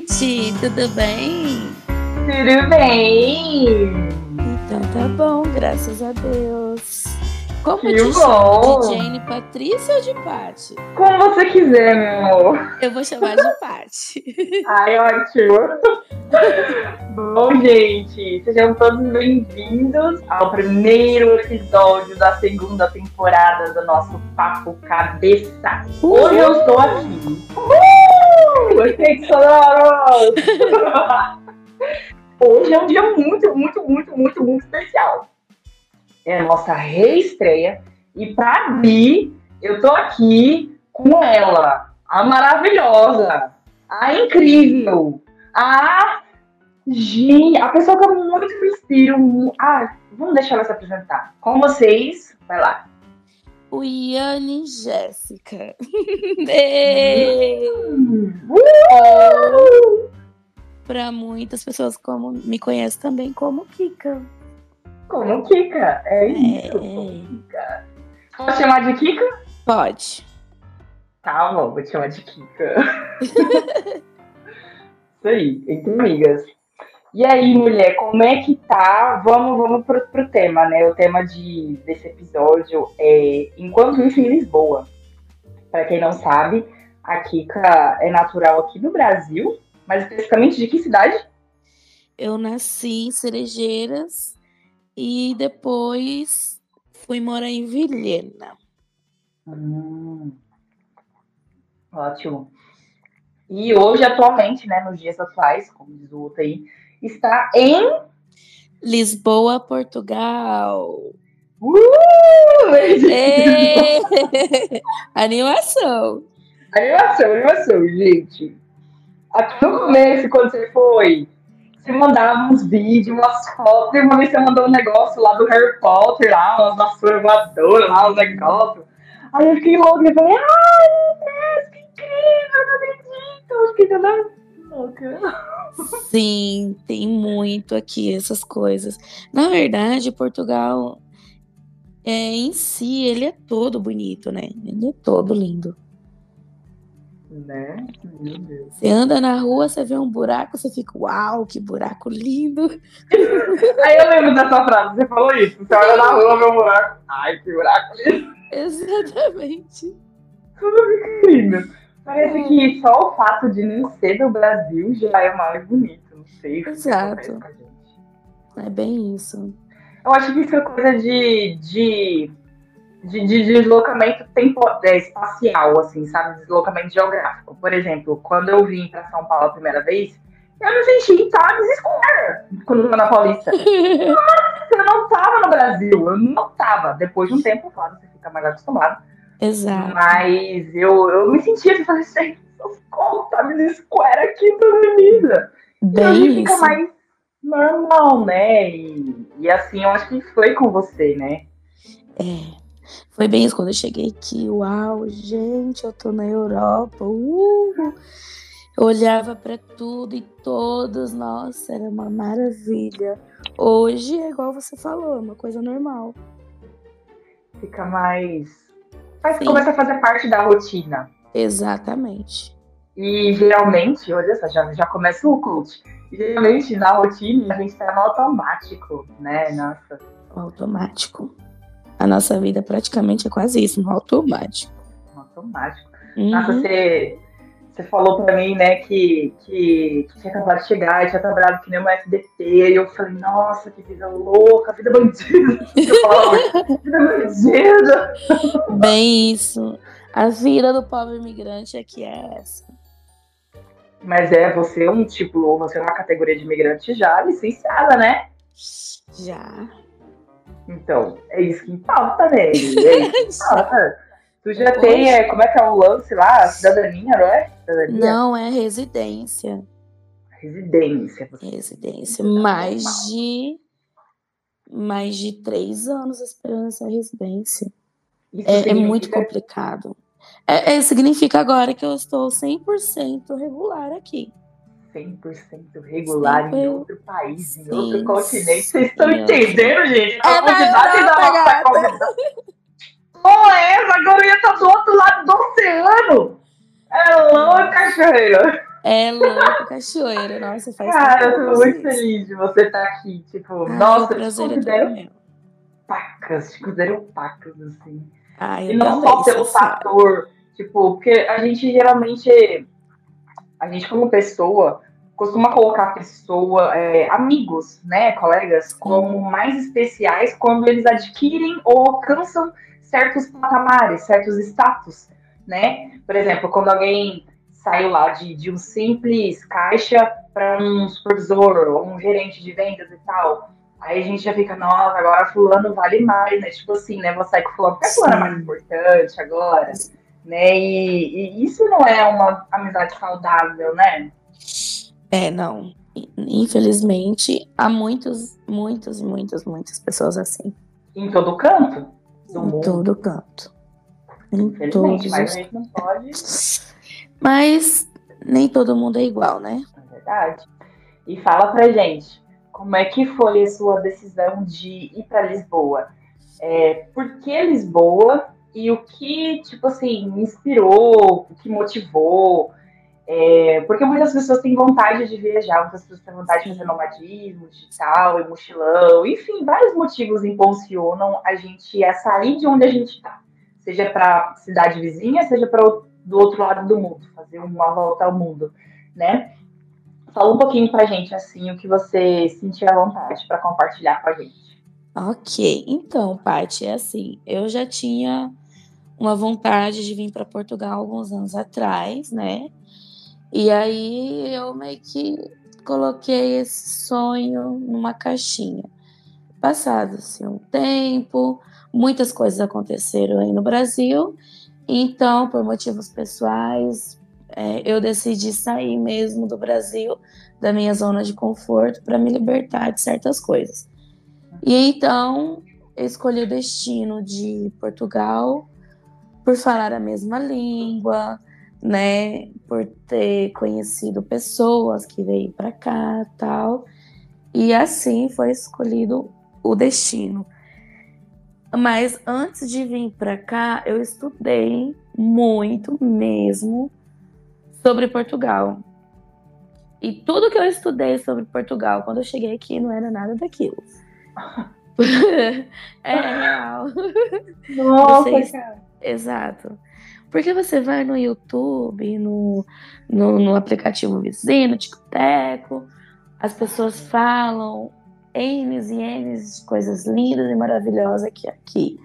noite, tudo bem? Tudo bem? Então tá bom, graças a Deus. Como Que te bom. De Jane Patrícia ou de Paty? Como você quiser, meu amor. Eu vou chamar de Paty. Ai, ótimo. Bom, gente, sejam todos bem-vindos ao primeiro episódio da segunda temporada do nosso Papo Cabeça. Hoje eu estou aqui. Uhul! Efeitos sonoros! Hoje é um dia muito, muito, muito, muito, muito especial. É a nossa reestreia. E pra mim, eu tô aqui com ela, a maravilhosa, a incrível, a Gi, a pessoa que eu muito me inspiro. Ah, vamos deixar ela se apresentar. Com vocês, vai lá. O Iane Jéssica. Pra muitas pessoas como me conhecem também como Kika. Como Kika? É isso. É. Kika. Posso chamar de Kika? Pode. Tá bom, vou te chamar de Kika. Isso aí, entre amigas. E aí, mulher, como é que tá? Vamos, vamos pro, pro tema, né? O tema de, desse episódio é Enquanto Isso em Lisboa. Pra quem não sabe, a Kika é natural aqui no Brasil, mas especificamente de que cidade? Eu nasci em Cerejeiras e depois fui morar em Vilhena. Hum, ótimo. E hoje, atualmente, né, nos dias atuais, como diz o outro aí, está em Lisboa, Portugal. Uh! Ê! Animação. Animação, animação, gente. Aqui no começo, quando você foi, você mandava uns vídeos, umas fotos, e uma vez você mandou um negócio lá do Harry Potter, lá, umas vassouras voadoras, lá, uns negócios. Aí eu fiquei louca, eu falei, ai, meu Deus, que incrível, não acredito. Eu fiquei toda louca. Sim, tem muito aqui essas coisas. Na verdade, Portugal é, em si, ele é todo bonito, né? Ele é todo lindo. Né? Meu Deus. Você anda na rua, você vê um buraco, você fica, uau, que buraco lindo. Aí eu lembro dessa frase, você falou isso. Você olha na rua, vê um buraco. Ai, que buraco Exatamente. lindo. Parece que só o fato de não ser do Brasil já é mais bonito. Não sei Exato. É bem isso. Eu acho que isso é coisa de, de, de, de deslocamento tempo, é, espacial, assim, sabe? Deslocamento geográfico. Por exemplo, quando eu vim para São Paulo a primeira vez, eu me senti em Times Square quando eu na Paulista. Eu não tava no Brasil, eu não tava. Depois de um tempo, claro, você fica mais acostumado. Exato. Mas eu, eu me sentia assim, falei, gente, como Times Square aqui na avenida? E Bem fica mais normal, né? E, e assim, eu acho que foi com você, né? É. Foi bem isso quando eu cheguei aqui. Uau, gente, eu tô na Europa. Uh! Eu olhava pra tudo e todos, nossa, era uma maravilha. Hoje é igual você falou, é uma coisa normal. Fica mais. Mas Sim. começa a fazer parte da rotina. Exatamente. E geralmente, olha só, já, já começa o coach. Geralmente na rotina a gente tá no automático, né? Nossa. Automático. A nossa vida praticamente é quase isso, no automático. automático. Nossa, Uhum. você, você falou pra mim, né, que, que, que tinha acabado de chegar, e tinha trabalhado que nem uma FDP, e eu falei, nossa, que vida louca, vida bandida. Vida bandida. Bem isso. A vida do pobre imigrante é que é essa. Mas é, você é um tipo, você é uma categoria de imigrante já licenciada, né? Já. Então, é isso que importa, né? É isso que importa. Tu já tem, é, como é que é o lance lá? Cidadania, não é? Cidadania? Não é residência. Residência. Residência. Tá Mais normal. de. Mais de três anos esperando essa residência. Isso É, é muito complicado. É, é, significa agora que eu estou 100% regular aqui. 100% regular em Sempre- outro país, em Sim, outro continente. Vocês estão entendendo, gente? A É na profundidade Europa, da nossa conversa. Pô, essa agora ia estar do outro lado do oceano. É louca, cachoeira. É louco, cachoeira. Nossa, faz Cara, eu tô muito feliz de você estar aqui. Tipo, Ai, nossa, eu te é pacas, te considero pacas, assim. Ai, e não só pelo fator, tipo, porque a gente geralmente, a gente como pessoa, costuma colocar pessoa, é, amigos, né, colegas, como mais especiais quando eles adquirem ou alcançam certos patamares, certos status, né? Por exemplo, quando alguém saiu lá de, de um simples caixa para um supervisor ou um gerente de vendas e tal. Aí a gente já fica, nossa, agora fulano vale mais, né? Tipo assim, né? Vou sair com fulano, porque fulano é mais importante agora, né? E, e, isso não é uma amizade saudável, né? É, não. Infelizmente, há muitos, muitas, muitas, muitas pessoas assim. Em todo canto? em mundo. todo canto. Em todos mas os... a gente não pode mas nem todo mundo é igual, né? É verdade. E fala pra gente, como é que foi a sua decisão de ir para Lisboa? É, por que Lisboa e o que, tipo assim, inspirou, o que motivou? É, porque muitas pessoas têm vontade de viajar, muitas pessoas têm vontade de fazer nomadismo digital e mochilão, enfim, vários motivos impulsionam a gente a sair de onde a gente está, seja para cidade vizinha, seja para do outro lado do mundo, fazer uma volta ao mundo, né? Fala um pouquinho pra gente, assim, o que você sentia à vontade para compartilhar com a gente. Ok, então, Paty, é assim, eu já tinha uma vontade de vir para Portugal alguns anos atrás, né? E aí eu meio que coloquei esse sonho numa caixinha. Passado assim, um tempo, muitas coisas aconteceram aí no Brasil então, por motivos pessoais, é, eu decidi sair mesmo do Brasil, da minha zona de conforto, para me libertar de certas coisas. E então, escolhi o destino de Portugal por falar a mesma língua, né, por ter conhecido pessoas que veio para cá, tal. E assim foi escolhido o destino. Mas antes de vir para cá, eu estudei muito mesmo sobre Portugal. E tudo que eu estudei sobre Portugal, quando eu cheguei aqui, não era nada daquilo. é real. Nossa, Vocês... cara. Exato. Porque você vai no YouTube, no, no, no aplicativo vizinho, TikTok, as pessoas falam N's e N's coisas lindas e maravilhosas aqui, aqui.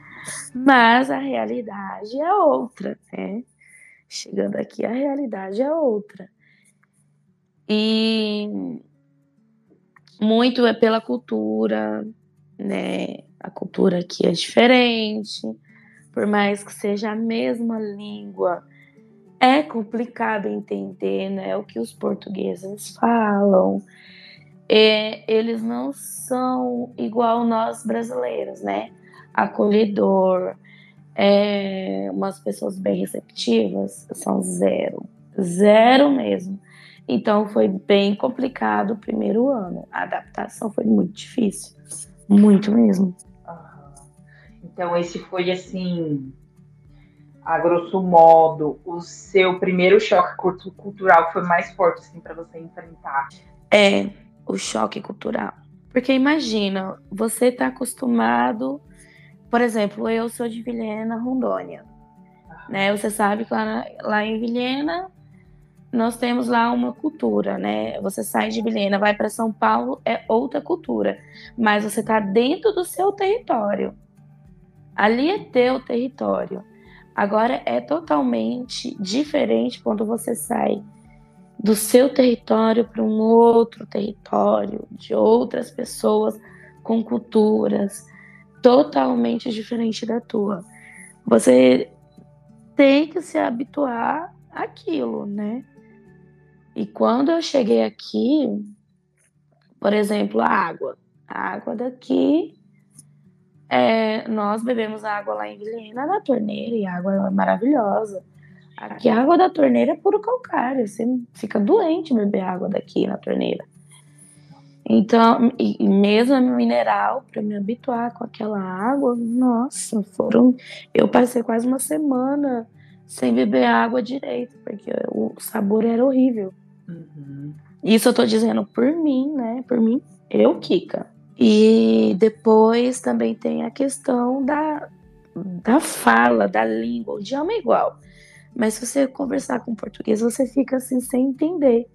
Mas a realidade é outra, né? Chegando aqui, a realidade é outra. E muito é pela cultura, né? A cultura aqui é diferente, por mais que seja a mesma língua, é complicado entender, né? O que os portugueses falam é, eles não são igual nós brasileiros, né? Acolhedor, é, umas pessoas bem receptivas, são zero, zero mesmo. Então foi bem complicado o primeiro ano. A adaptação foi muito difícil, muito mesmo. Então esse foi assim, a grosso modo, o seu primeiro choque cultural foi mais forte assim para você enfrentar. É, o choque cultural. Porque imagina, você está acostumado, por exemplo, eu sou de Vilhena, Rondônia. Né? Você sabe que lá, lá em Vilhena nós temos lá uma cultura, né? Você sai de Vilhena, vai para São Paulo, é outra cultura, mas você está dentro do seu território. Ali é teu território. Agora é totalmente diferente quando você sai do seu território para um outro território, de outras pessoas com culturas totalmente diferentes da tua. Você tem que se habituar àquilo, né? E quando eu cheguei aqui, por exemplo, a água. A água daqui, é, nós bebemos água lá em Vilhena na torneira e a água é maravilhosa. Aqui a água da torneira é puro calcário. Você fica doente beber água daqui na torneira. Então, e, e mesmo mineral, para me habituar com aquela água, nossa, foram. Eu passei quase uma semana sem beber água direito, porque o sabor era horrível. Uhum. Isso eu tô dizendo por mim, né? Por mim, eu, Kika. E depois também tem a questão da, da fala, da língua. O idioma é igual. Mas se você conversar com português, você fica assim sem entender.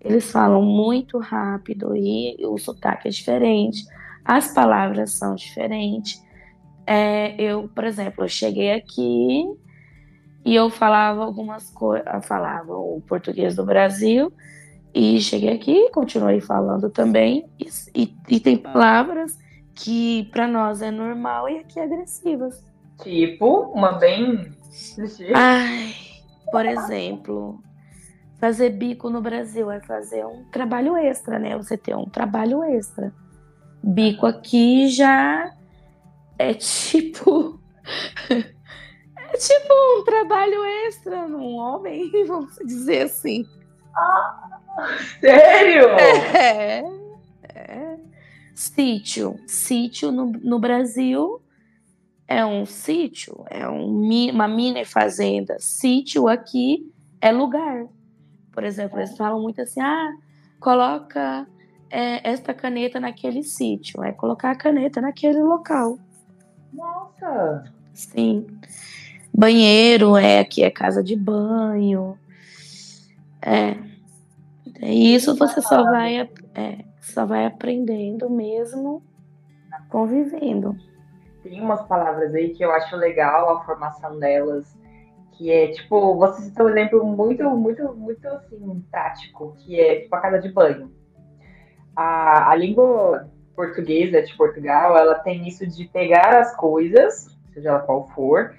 Eles falam muito rápido e o sotaque é diferente, as palavras são diferentes. É, eu, por exemplo, eu cheguei aqui e eu falava algumas coisas, falava o português do Brasil e cheguei aqui, continuei falando também e, e, e tem palavras que para nós é normal e aqui é agressivas. Tipo, uma bem. Ai, por exemplo, fazer bico no Brasil é fazer um trabalho extra, né? Você ter um trabalho extra. Bico aqui já é tipo. é tipo um trabalho extra num homem, vamos dizer assim. Ah, sério? É. é. Sítio. Sítio no, no Brasil é um sítio, é um, uma mini fazenda. Sítio aqui é lugar. Por exemplo, eles falam muito assim: ah, coloca é, esta caneta naquele sítio. É colocar a caneta naquele local. Nossa! Sim. Banheiro é aqui é casa de banho. É. E isso você só vai, é, só vai aprendendo mesmo convivendo tem umas palavras aí que eu acho legal a formação delas, que é tipo, você citou um exemplo muito, muito, muito assim, tático, que é tipo a casa de banho. A, a língua portuguesa de Portugal, ela tem isso de pegar as coisas, seja ela qual for,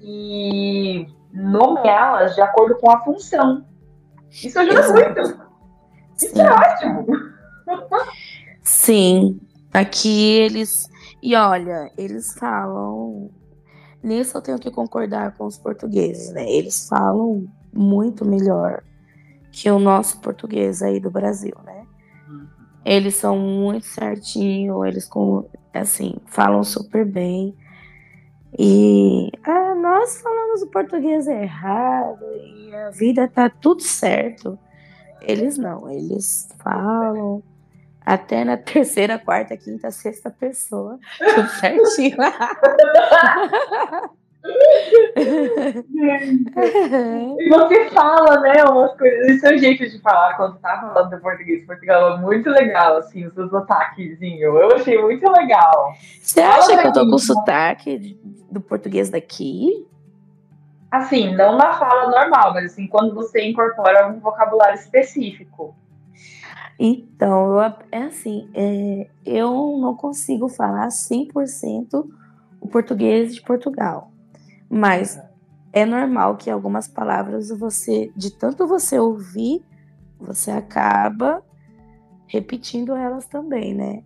e nomeá-las de acordo com a função. Isso ajuda muito. Isso Sim. é ótimo. Sim. Aqui eles e olha, eles falam. Nisso eu tenho que concordar com os portugueses, né? Eles falam muito melhor que o nosso português aí do Brasil, né? Uhum. Eles são muito certinho, eles com, assim, falam super bem. E ah, nós falamos o português errado e a vida tá tudo certo. Eles não, eles falam até na terceira, quarta, quinta, sexta pessoa. Tudo certinho. e você fala, né, umas coisas. O seu jeito de falar quando tá falando do português Portugal é muito legal, assim, os seus sotaquezinhos. Eu achei muito legal. Você acha fala que eu tô com sotaque do português daqui? Assim, não na fala normal, mas assim, quando você incorpora um vocabulário específico. Então, eu, é assim, é, eu não consigo falar 100% o português de Portugal, mas é normal que algumas palavras você, de tanto você ouvir, você acaba repetindo elas também, né?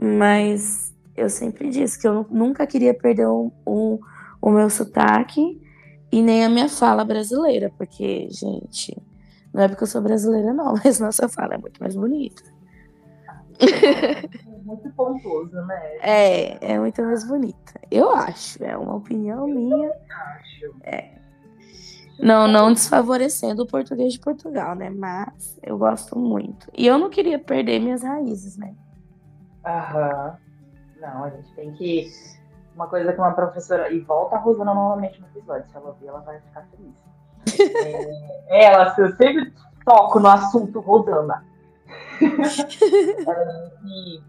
Mas eu sempre disse que eu nunca queria perder um, um, o meu sotaque e nem a minha fala brasileira, porque, gente, não é porque eu sou brasileira, não, mas nossa fala é muito mais bonita. É muito pontuoso, né? É, é muito mais bonita. Eu acho, é uma opinião eu minha. Acho. É. Não, não desfavorecendo o português de Portugal, né? Mas eu gosto muito. E eu não queria perder minhas raízes, né? Aham. Não, a gente tem que. Uma coisa que uma professora. E volta a Rosana novamente no episódio. Se ela ouvir, ela vai ficar feliz. É, ela, eu sempre toco no assunto Rosana. e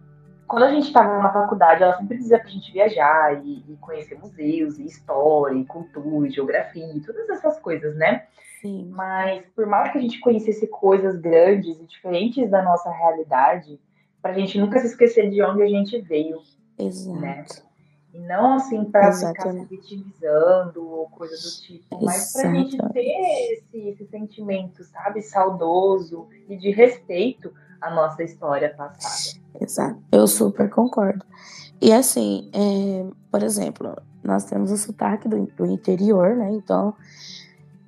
quando a gente estava na faculdade, ela sempre dizia pra gente viajar e, e, conhecer museus, e história, e cultura, e geografia, e todas essas coisas, né? Sim. Mas por mais que a gente conhecesse coisas grandes e diferentes da nossa realidade, pra gente nunca se esquecer de onde a gente veio. Exato. Né? E não assim para ficar se vitimizando ou coisa do tipo, mas para a gente ter esse, esse sentimento, sabe, saudoso e de respeito à nossa história passada. Exato, eu super concordo. E assim, é, por exemplo, nós temos o sotaque do, do interior, né? Então,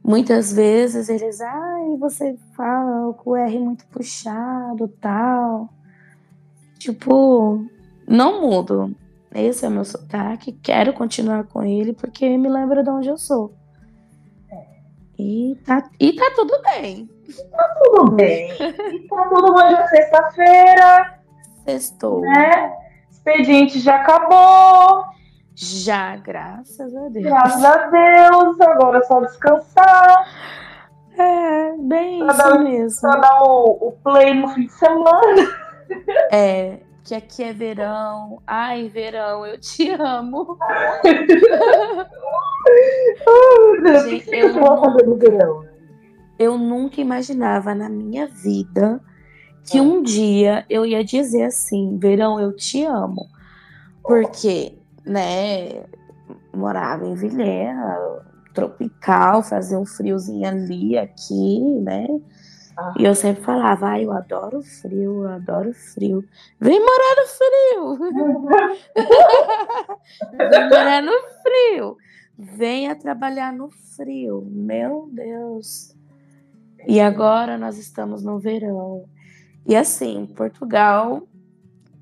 muitas vezes eles, ai, você fala com o R muito puxado, tal. Tipo, não mudo. Esse é o meu sotaque, quero continuar com ele porque me lembra de onde eu sou. É. E tá, e tá tudo bem. Tá tudo bem. E tá tudo bom, já é sexta-feira. Sextou. Né? Expediente já acabou. Já, graças a Deus. Graças a Deus. Agora é só descansar. É, bem Pra isso dar- mesmo. Pra dar o, o play no fim de semana. É, que aqui é verão. Ai, verão, eu te amo. Deus, Gente, eu não-? Eu nunca imaginava na minha vida que um dia eu ia dizer assim, verão, eu te amo. Porque, né, morava em Vilhena, tropical, fazia um friozinho ali, aqui, né? Ah. E eu sempre falava, ai, eu adoro frio, eu adoro frio. Vem morar no frio! Vem morar no frio! Venha trabalhar no frio, meu Deus. E agora nós estamos no verão. E assim, Portugal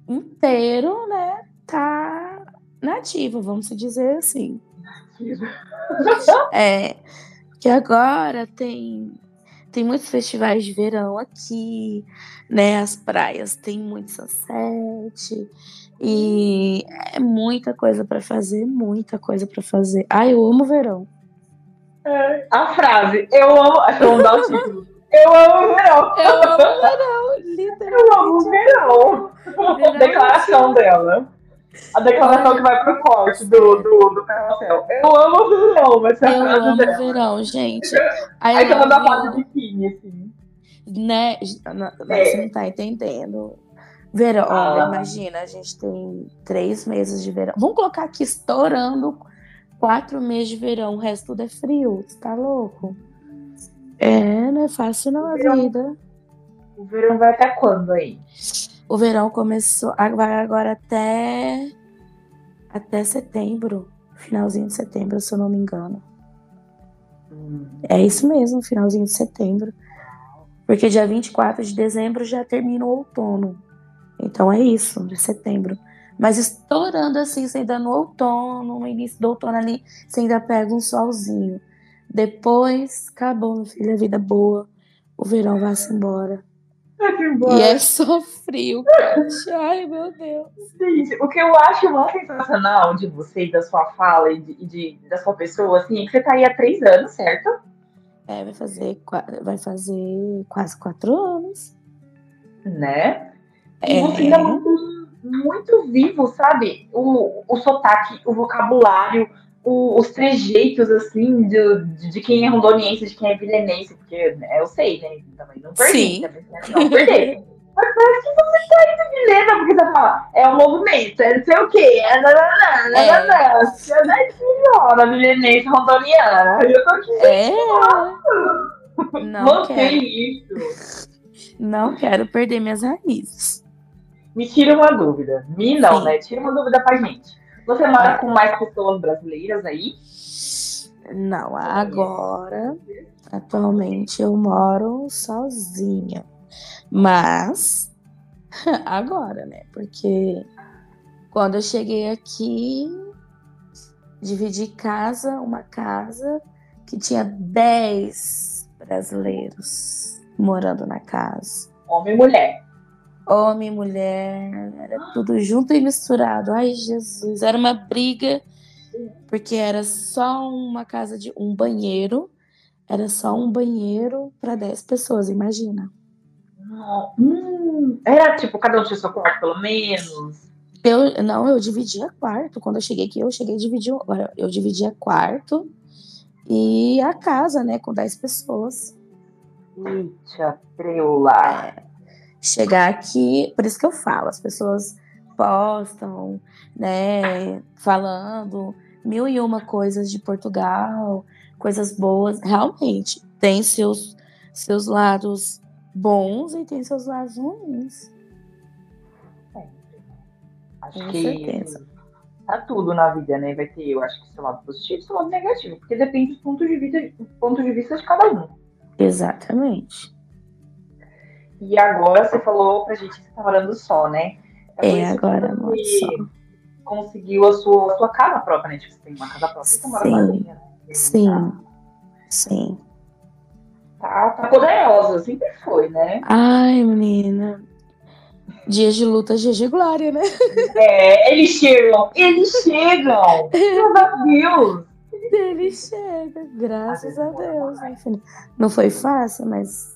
inteiro, né, tá nativo, vamos dizer assim. É, que agora tem tem muitos festivais de verão aqui, né? As praias tem muito sunset e é muita coisa para fazer, muita coisa para fazer. Ai, eu amo verão. A frase, eu amo. Vamos dar o título. Eu amo o verão. Eu amo verão, literalmente. Eu amo verão. Verão, Declaração dela. A declaração que vai pro corte do, do, do carrossel. Eu amo o verão, ser a Eu amo dela. verão, gente. Aí você manda a love foto you. de biquíni, assim. né? É. Você não tá entendendo. Verão, Ah. imagina, a gente tem três meses de verão. Vamos colocar aqui estourando quatro meses de verão, o resto tudo é frio. Você tá louco? É, não é fácil não a vida. O verão vai até quando aí? O verão começou, vai agora até até setembro, finalzinho de setembro, se eu não me engano. Hum. É isso mesmo, finalzinho de setembro. Porque dia 24 de dezembro já termina o outono. Então é isso, de setembro. Mas estourando assim, você ainda no outono, no início do outono ali, você ainda pega um solzinho. Depois, acabou, meu filho, a vida boa. O verão vai-se embora. E é só frio. Ai, meu Deus. Gente, o que eu acho mais sensacional de você e da sua fala e de, e de- da sua pessoa, assim, é que você tá aí há três anos, certo? É, vai fazer, vai fazer quase quatro anos. Né? E É. você ainda é muito, muito vivo, sabe? O, o sotaque, o vocabulário, o- os trejeitos, assim, de, de, quem é rondoniense, de quem é vilenense, porque né, eu sei, né? Também não perdi, Sim. também, né, não perdi. Mas parece que você tá indo de porque você fala, é o movimento, é não sei o quê, é nananã, nananã. É da senhora vilenense rondoniana. Eu tô aqui, É. Não quero, isso. não quero perder minhas raízes. Me tira uma dúvida. Me não, Sim. né? Tira uma dúvida pra gente. Você mora com mais pessoas brasileiras aí? Não, agora, atualmente eu moro sozinha. Mas, agora, né? Porque quando eu cheguei aqui, dividi casa, uma casa que tinha 10 brasileiros morando na casa. Homem e mulher. Homem, mulher, era tudo junto e misturado. Ai, Jesus, era uma briga, porque era só uma casa de um banheiro, era só um banheiro para 10 pessoas, imagina. Hum, era tipo, cada um tinha seu quarto, pelo menos. Eu não, eu dividia quarto. Quando eu cheguei aqui, eu cheguei a dividir, agora eu dividia quarto e a casa, né, com 10 pessoas. Eita, preula. Chegar aqui, por isso que eu falo, as pessoas postam, né, falando mil e uma coisas de Portugal, coisas boas, realmente tem seus seus lados bons e tem seus lados ruins. Acho Com que certeza. tá tudo na vida, né? Vai ter, eu acho que seu lado positivo e seu lado negativo. Porque depende do ponto de vista, do ponto de, vista de cada um. Exatamente. E agora você falou pra gente que você tá morando só, né? É, que agora só. conseguiu a sua, a sua casa própria, né? Tipo, você tem uma casa própria você mora Sim. sozinha. né? Sim. Sim. Tá, tá poderosa, sempre foi, né? Ai, menina. Dias de luta, dias de glória, né? É, eles chegam, eles chegam! Meu Deus! Ele chega, graças a Deus. Não foi fácil, mas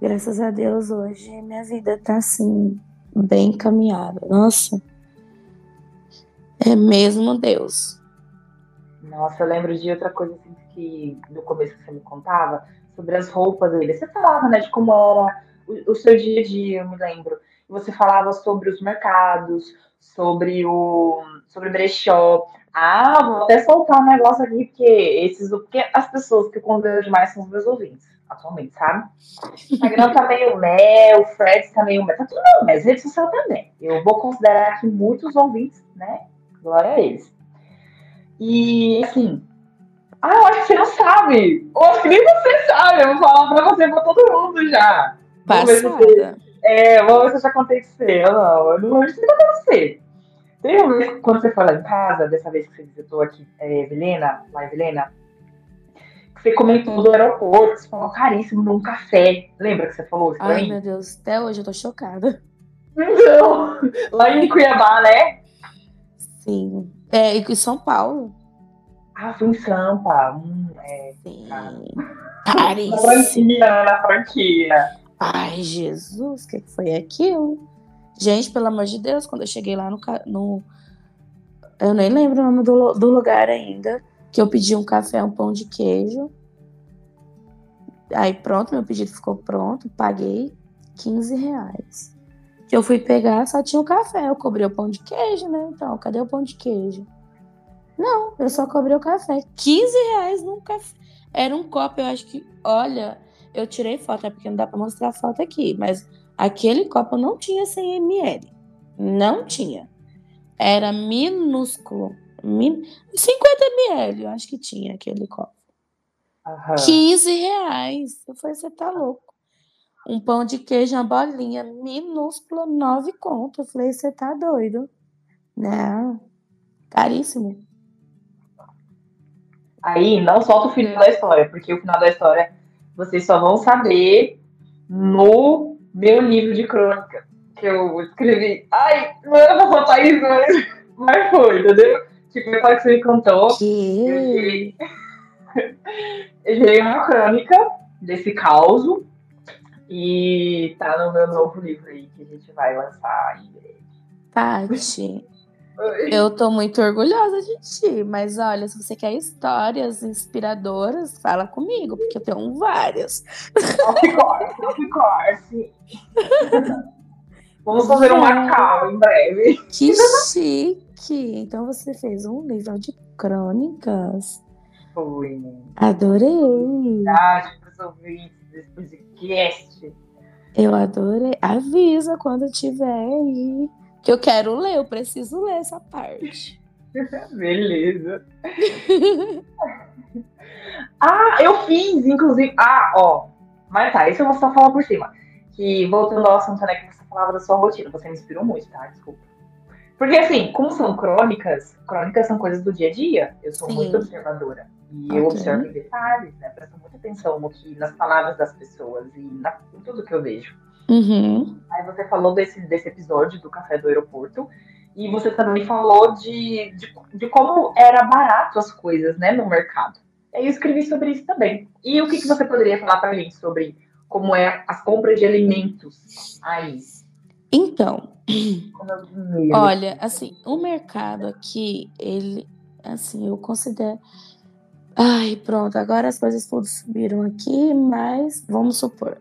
graças a Deus hoje minha vida tá assim, bem encaminhada. Nossa, é mesmo Deus. Nossa, eu lembro de outra coisa assim que no começo você me contava sobre as roupas dele. Você falava, né, de como era o, o seu dia a dia, eu me lembro. Você falava sobre os mercados, sobre o sobre brechó. Ah, vou até soltar um negócio aqui, porque esses porque as pessoas que eu convido demais são os meus ouvintes, atualmente, sabe? O Instagram tá meio mel, o Fred tá meio mel, tá tudo meio mas rede social também. Eu vou considerar aqui muitos ouvintes, né? Glória a eles. E assim, ah, eu acho que você não sabe. Eu acho que nem você sabe. Eu vou falar pra você, pra todo mundo já. Passada. É, vamos ver se já aconteceu. Não, eu não sei se acontecer. Tem uma vez, quando você foi lá em casa, dessa vez que você visitou aqui, é, Vilena, lá em Vilena, você comentou do aeroporto, você falou caríssimo num café. Lembra que você falou isso Ai, meu Deus, até hoje eu tô chocada. Não, lá em Cuiabá, né? Sim. É, e em São Paulo. Ah, fui em Sampa. Hum, é, Sim. na Caríssimo. franquia, na franquia. Ai, Jesus, o que foi aquilo? Gente, pelo amor de Deus, quando eu cheguei lá no. no eu nem lembro o nome do, do lugar ainda. Que eu pedi um café, um pão de queijo. Aí pronto, meu pedido ficou pronto. Paguei 15 reais. Que eu fui pegar, só tinha o café. Eu cobrei o pão de queijo, né? Então, cadê o pão de queijo? Não, eu só cobrei o café. 15 reais num café. Era um copo, eu acho que. Olha, eu tirei foto, é porque não dá pra mostrar a foto aqui, mas aquele copo não tinha 100 ml. Não tinha. Era minúsculo. Min... 50 ml, eu acho que tinha aquele copo. Aham. 15 reais. Eu falei, você tá louco. Um pão de queijo, uma bolinha minúscula, 9 conto. Eu falei, você tá doido. Não. Caríssimo. Aí não solta o final da história, porque o final da história vocês só vão saber no meu livro de crônica que eu escrevi. Ai, não era pra soltar isso, mas, mas foi, entendeu? Tipo, depois que você me contou, eu Que? gerei, eu gerei uma crônica desse caos e tá no meu novo livro aí que a gente vai lançar em breve. Paty, eu tô muito orgulhosa de ti, mas olha, se você quer histórias inspiradoras, fala comigo, porque eu tenho várias. Of course, of course. Vamos fazer uma cal em breve. Que chique! Então você fez um livro de crônicas. Foi. Adorei! Verdade, para os ouvintes desse podcast. Eu adorei. Avisa quando tiver aí. Que eu quero ler, eu preciso ler essa parte. Beleza. Ah, eu fiz, inclusive. Ah, ó. Mas tá, isso eu vou só falar por cima. Que voltando ao assunto, né, que você falava da sua rotina, você me inspirou muito, tá? Desculpa. Porque assim, como são crônicas, crônicas são coisas do dia a dia. Eu sou Sim. muito observadora. E eu Ok. observo em detalhes, né? Presto muita atenção no que, nas palavras das pessoas e na, em tudo que eu vejo. Uhum. Aí você falou desse, desse episódio do café do aeroporto. E você também falou de, de, de como era barato as coisas, né, no mercado. Aí eu escrevi sobre isso também. E o que, que você poderia falar pra gente sobre como é as compras de alimentos aí? Então, olha, assim, o mercado aqui, ele, assim, eu considero. Ai, pronto, agora as coisas todas subiram aqui, mas vamos supor.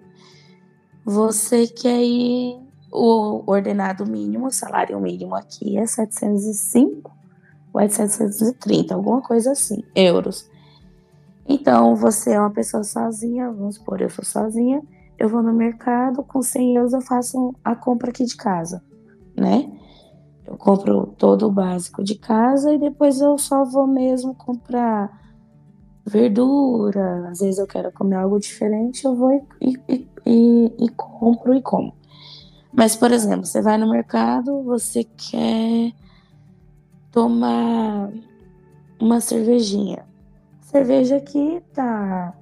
Você quer ir. O ordenado mínimo, o salário mínimo aqui é 705 ou é 730, alguma coisa assim, euros. Então, você é uma pessoa sozinha, vamos supor, eu sou sozinha, eu vou no mercado, com 100 euros eu faço a compra aqui de casa, né? Eu compro todo o básico de casa e depois eu só vou mesmo comprar verdura. Às vezes eu quero comer algo diferente, eu vou e, e, e, e compro e como. Mas, por exemplo, você vai no mercado, você quer tomar uma cervejinha. Cerveja aqui tá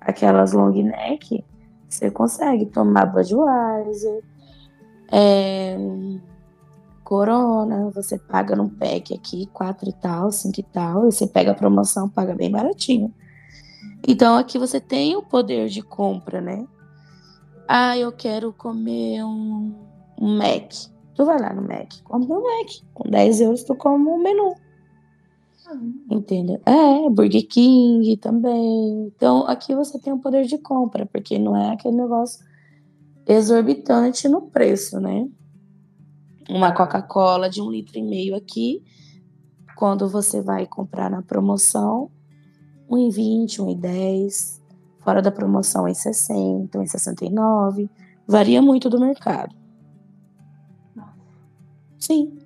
aquelas long neck, você consegue tomar Budweiser, é, Corona, você paga num pack aqui, quatro e tal, cinco e tal, e você pega a promoção, paga bem baratinho. Então aqui você tem o poder de compra, né? Ah, eu quero comer um, um Mac. Tu vai lá no Mac, come um Mac. Com 10 euros tu come um menu. Entendeu? É, Burger King também. Então, aqui você tem o poder de compra, porque não é aquele negócio exorbitante no preço, né? Uma Coca-Cola de um litro e meio aqui, quando você vai comprar na promoção, 1,20, 1,10. Fora da promoção, em 60, em 69. Varia muito do mercado. Sim.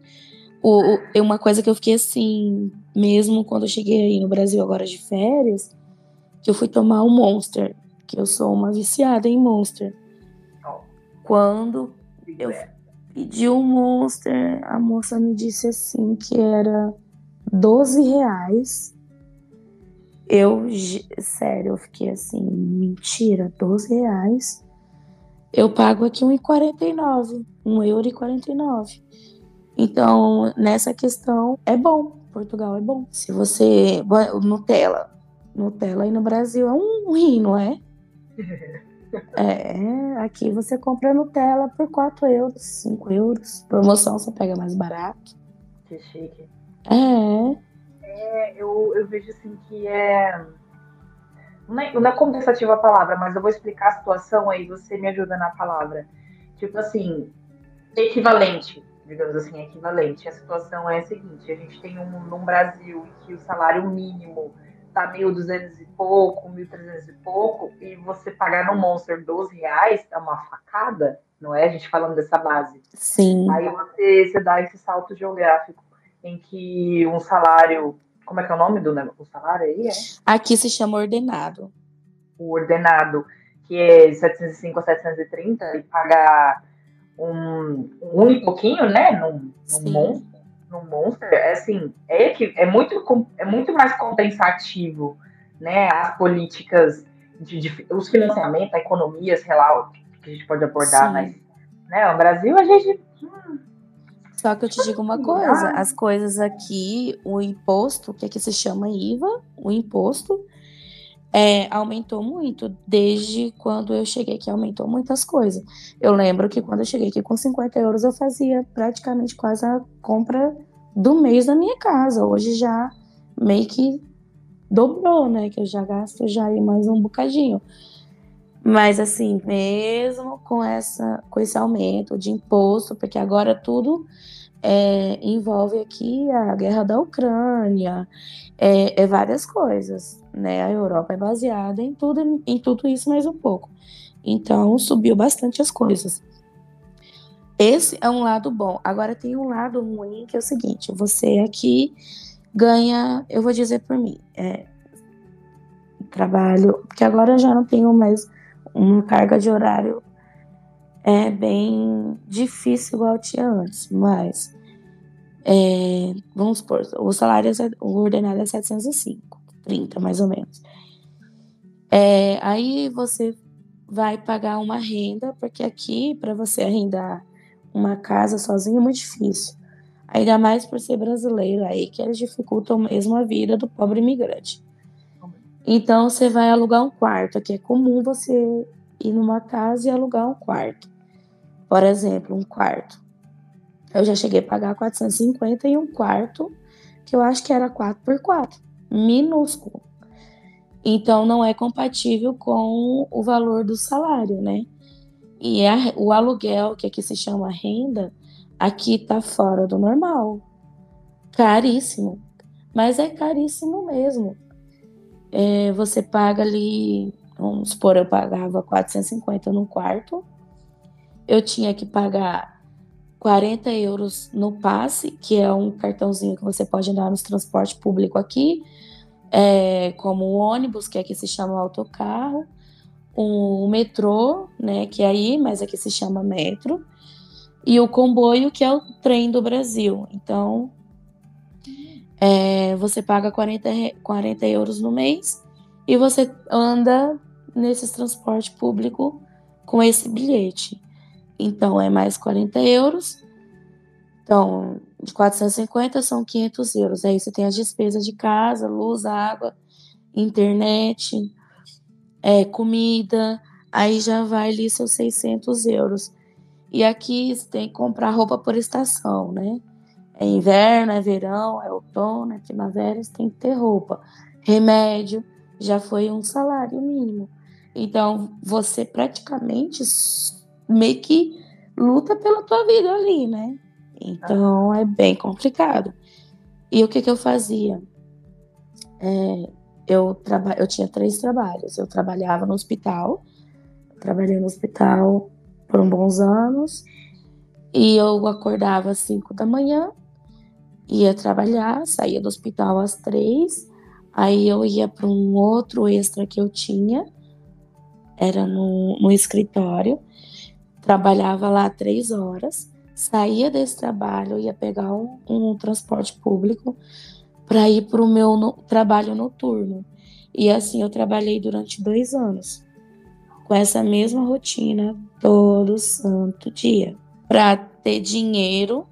O, o, uma coisa que eu fiquei assim, mesmo quando eu cheguei aí no Brasil agora de férias, que eu fui tomar um Monster, que eu sou uma viciada em Monster. Quando eu pedi um Monster, a moça me disse assim que era 12 reais. Eu, sério, eu fiquei assim, mentira, 12 reais. Eu pago aqui 1,49, 1,49€. Então, nessa questão, é bom. Portugal é bom. Se você. Nutella. Nutella aí no Brasil é um rim, não é? É, aqui você compra Nutella por 4 euros, 5 euros. Promoção você pega mais barato. Que chique. É. É, eu, eu vejo assim que é. Não é, não é compensativa a palavra, mas eu vou explicar a situação aí, você me ajuda na palavra. Tipo assim, equivalente digamos assim, equivalente. A situação é a seguinte: a gente tem um num Brasil em que o salário mínimo tá 1.200 e pouco, 1.300 e pouco, e você pagar no Monster 12 reais é uma facada, não é? A gente falando dessa base. Sim. Aí você, você dá esse salto geográfico em que um salário. Como é que é o nome do o salário aí? É? Aqui se chama ordenado. O ordenado, que é 705 a 730, e pagar um, um e pouquinho, né? Num, num monstro, num monster, é assim, é, que, é, muito, é muito mais compensativo, né? As políticas, de, de os financiamentos, a economia, sei lá, que a gente pode abordar, Sim. mas né, o Brasil a gente. Hum, só que eu te digo uma coisa, as coisas aqui, o imposto, que aqui se chama IVA, o imposto, é, aumentou muito desde quando eu cheguei aqui, aumentou muitas coisas. Eu lembro que quando eu cheguei aqui com 50 euros, eu fazia praticamente quase a compra do mês da minha casa. Hoje já meio que dobrou, né? Que eu já gasto já aí mais um bocadinho. Mas assim, mesmo com essa com esse aumento de imposto, porque agora tudo é, envolve aqui a guerra da Ucrânia, é, é, várias coisas, né? A Europa é baseada em tudo, em tudo isso mais um pouco. Então subiu bastante as coisas. Esse é um lado bom. Agora tem um lado ruim que é o seguinte: você aqui ganha, eu vou dizer por mim, é, trabalho, porque agora eu já não tenho mais uma carga de horário é bem difícil igual tinha antes, mas é, vamos supor, o salário é, o ordenado é 705, 30 mais ou menos. É, aí você vai pagar uma renda, porque aqui para você arrendar uma casa sozinho é muito difícil. Ainda mais por ser brasileiro, aí que eles dificultam mesmo a vida do pobre imigrante. Então você vai alugar um quarto, aqui é comum você ir numa casa e alugar um quarto. Por exemplo, um quarto. Eu já cheguei a pagar 450 em um quarto, que eu acho que era 4 por 4 minúsculo. Então não é compatível com o valor do salário, né? E a, o aluguel, que aqui se chama renda, aqui tá fora do normal. Caríssimo. Mas é caríssimo mesmo. É, você paga ali, vamos supor, eu pagava 450 no quarto eu tinha que pagar 40 euros no passe, que é um cartãozinho que você pode andar nos transporte público aqui, é, como o ônibus, que aqui se chama autocarro, o metrô, né, que é aí, mas aqui se chama metro, e o comboio, que é o trem do Brasil. Então, é, você paga 40, 40 euros no mês e você anda nesse transporte público com esse bilhete. Então é mais 40 euros. Então, de 450 são 500 euros. Aí você tem as despesas de casa, luz, água, internet, é, comida. Aí já vai ali seus 600 euros. E aqui você tem que comprar roupa por estação, né? É inverno, é verão, é outono, é primavera, você tem que ter roupa. Remédio já foi um salário mínimo. Então, você praticamente meio que luta pela tua vida ali, né? Então, é bem complicado. E o que, que eu fazia? É, eu, traba eu tinha três trabalhos. Eu trabalhava no hospital, trabalhei no hospital por uns bons anos, e eu acordava às cinco da manhã, ia trabalhar, saía do hospital às três, aí eu ia para um outro extra que eu tinha, era no, no escritório, trabalhava lá três horas, saía desse trabalho, ia pegar um, um transporte público para ir para o meu no, trabalho noturno. E assim eu trabalhei durante dois anos, com essa mesma rotina todo santo dia, para ter dinheiro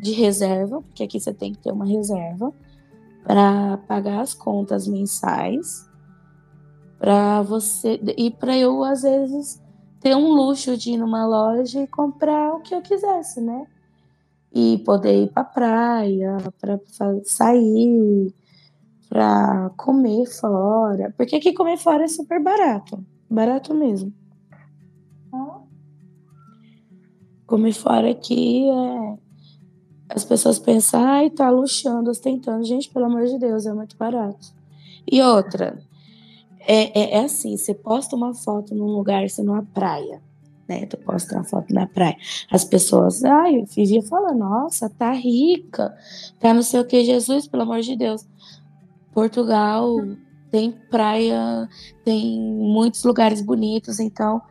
de reserva, porque aqui você tem que ter uma reserva para pagar as contas mensais, para você e para eu às vezes ter um luxo de ir numa loja e comprar o que eu quisesse, né? E poder ir para praia, para sair, para comer fora, porque aqui comer fora é super barato, barato mesmo. Comer fora aqui é as pessoas pensam, ai, tá luxando, ostentando. Gente, pelo amor de Deus, é muito barato. E outra, é, é, é assim, você posta uma foto num lugar, assim, numa praia, né? Tu posta uma foto na praia. As pessoas, ai, eu vivia falando, nossa, tá rica, tá não sei o que, Jesus, pelo amor de Deus. Portugal tem praia, tem muitos lugares bonitos, então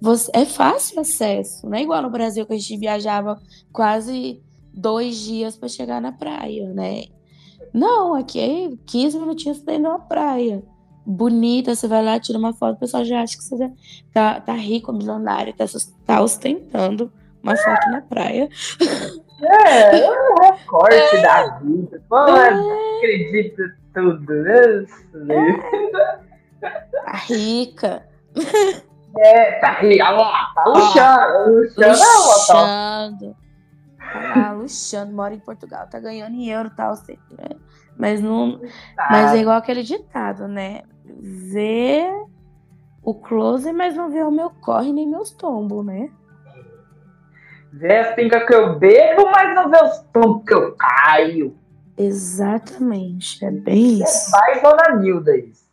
você, é fácil acesso, não é igual no Brasil que a gente viajava quase dois dias para chegar na praia, né? Não, aqui é 15 minutinhos ir numa praia. Bonita, você vai lá, tira uma foto, o pessoal já acha que você tá, tá rico, milionário, tá, tá ostentando uma foto na praia. É, é um recorte é. da vida. Pô, é. acredito tudo. Né? É. Tá rica. É, tá rica. Tá luxando. Luxando. luxando tá luxando, mora em Portugal, tá ganhando em euro tal, sei, né? Mas não. Mas é igual aquele ditado, né? Vê o close, mas não vê o meu corre nem meus tombos, né? Vê as pingas que eu bebo, mas não vê os tombos que eu caio. Exatamente, é bem isso. É mais Dona Nilda isso.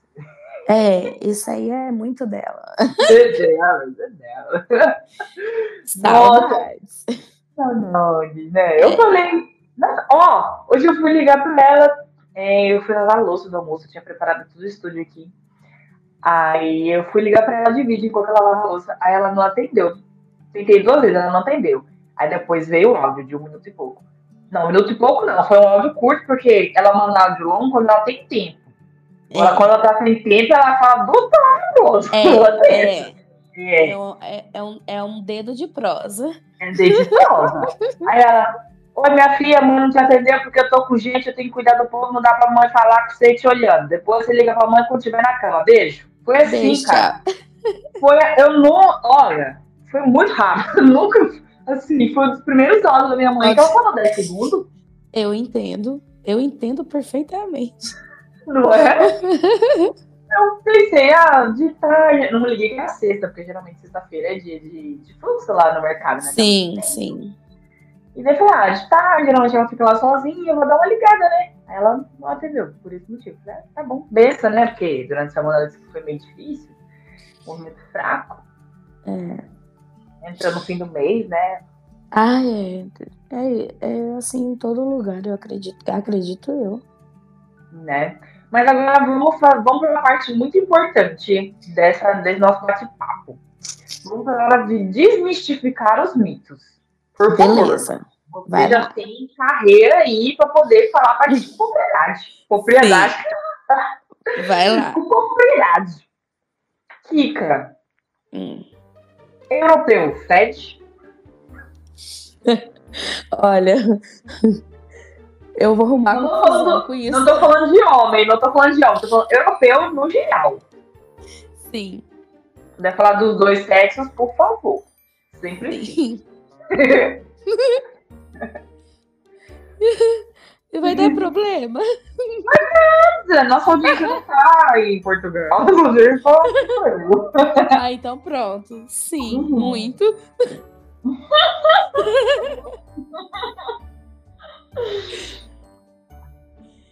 É, isso aí é muito dela. É dela, é dela. Saudades. Saudade, né? Eu falei, ó, hoje eu fui ligar pra ela, é, eu fui lavar a louça do almoço, tinha preparado tudo o estúdio aqui. Aí eu fui ligar pra ela de vídeo enquanto ela lavava a louça, aí ela não atendeu. Tentei duas vezes, ela não atendeu. Aí depois veio o áudio de um minuto e pouco. Não, um minuto e pouco não, foi um áudio curto, porque ela manda áudio longo quando ela tem tempo. É. Ela, quando ela tá sem tempo, ela fala do almoço. É, é. É. É, um, é, é, um, é um dedo de prosa. É um dedo de prosa. Aí ela, oi minha filha, mãe não te atendeu porque eu tô com gente, eu tenho que cuidar do povo, não dá pra mãe falar com você te olhando. Depois você liga pra mãe quando estiver na cama. Beijo. Foi assim, Beijo, cara. Foi, eu não, olha, foi muito rápido. nunca, assim, foi um dos primeiros áudios da minha mãe que ela falou 10 segundos. Eu entendo, eu entendo perfeitamente. Não é? Eu pensei, ah, de tarde. Não me liguei que era sexta, porque geralmente sexta-feira é dia de, de fluxo lá no mercado, né? Sim, então, sim. E daí falei, ah, de tarde, geralmente ela fica lá sozinha, eu vou dar uma ligada, né? Aí ela não atendeu, por esse motivo. Né? Tá bom, besta, né? Porque durante a semana ela disse que foi meio difícil, movimento fraco. É. Entra no fim do mês, né? Ah, é. É, é assim em todo lugar, eu acredito. Acredito eu. Né? Mas agora vamos, vamos para uma parte muito importante dessa, desse nosso bate-papo. Vamos agora de desmistificar os mitos. Por Beleza. favor. Você Vai já tem carreira aí para poder falar para gente com propriedade. Propriedade. Vai lá. Com propriedade. Kika, Hum. europeu fede? Olha, eu vou arrumar Não confusão falando- com isso. Não tô falando de homem, não tô falando de homem, tô falando europeu no geral. Sim. Se puder falar dos dois sexos, por favor. Sempre sim. Vai dar problema. Nossa audiência não tá em Portugal. Ah, então pronto. Sim, Uhum. muito.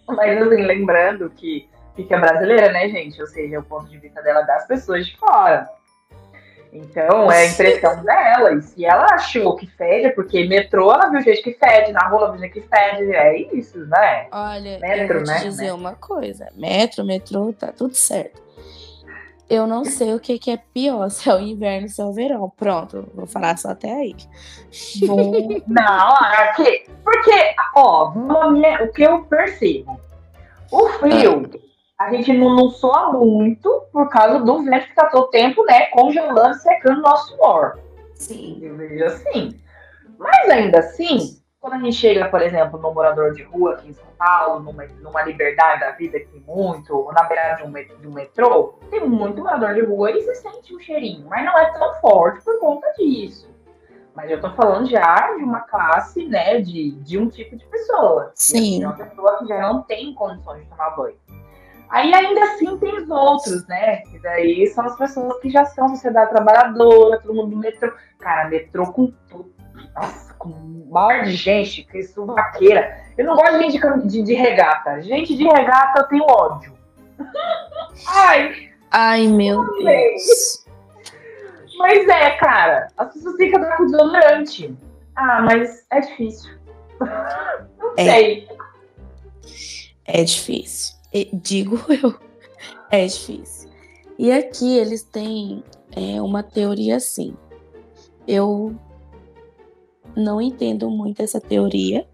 Mas assim, lembrando que fica brasileira, né, gente? Ou seja, é o ponto de vista dela das pessoas de fora. Então, é a impressão dela. E se ela achou que fede, é porque metrô ela viu gente que fede, na rua ela viu gente que fede. É isso, né? Olha, Metro, eu vou te né? dizer uma coisa. Metro, metrô, tá tudo certo. Eu não sei o que, que é pior, se é o inverno, se é o verão. Pronto, vou falar só até aí. Não, aqui. Porque, ó, o que eu percebo? O frio, a gente não, não soa muito por causa do vento que tá todo tempo, né? Congelando, secando o nosso suor. Sim. Eu vejo assim. Mas ainda assim, quando a gente chega, por exemplo, no morador de rua aqui em São Paulo, numa, numa liberdade da vida que tem muito, ou na beirada de um, de um metrô, tem muito morador de rua e você sente um cheirinho, mas não é tão forte por conta disso. Mas eu tô falando já de uma classe, né, de, de um tipo de pessoa. Sim. De uma pessoa que já não tem condições de tomar banho. Aí ainda assim tem os outros, né? Que daí são as pessoas que já são sociedade trabalhadora, todo mundo do metrô. Cara, metrô com tudo. Nossa, com um mar de gente, que isso vaqueira. Eu não gosto de gente de, de regata. Gente de regata eu tenho ódio. Ai, Ai, meu Deus. mas é, cara. As pessoas têm que andar com desodorante. Ah, mas é difícil. Não É. sei. É difícil. E- digo eu. É difícil. E aqui eles têm é, uma teoria assim. Eu não entendo muito essa teoria.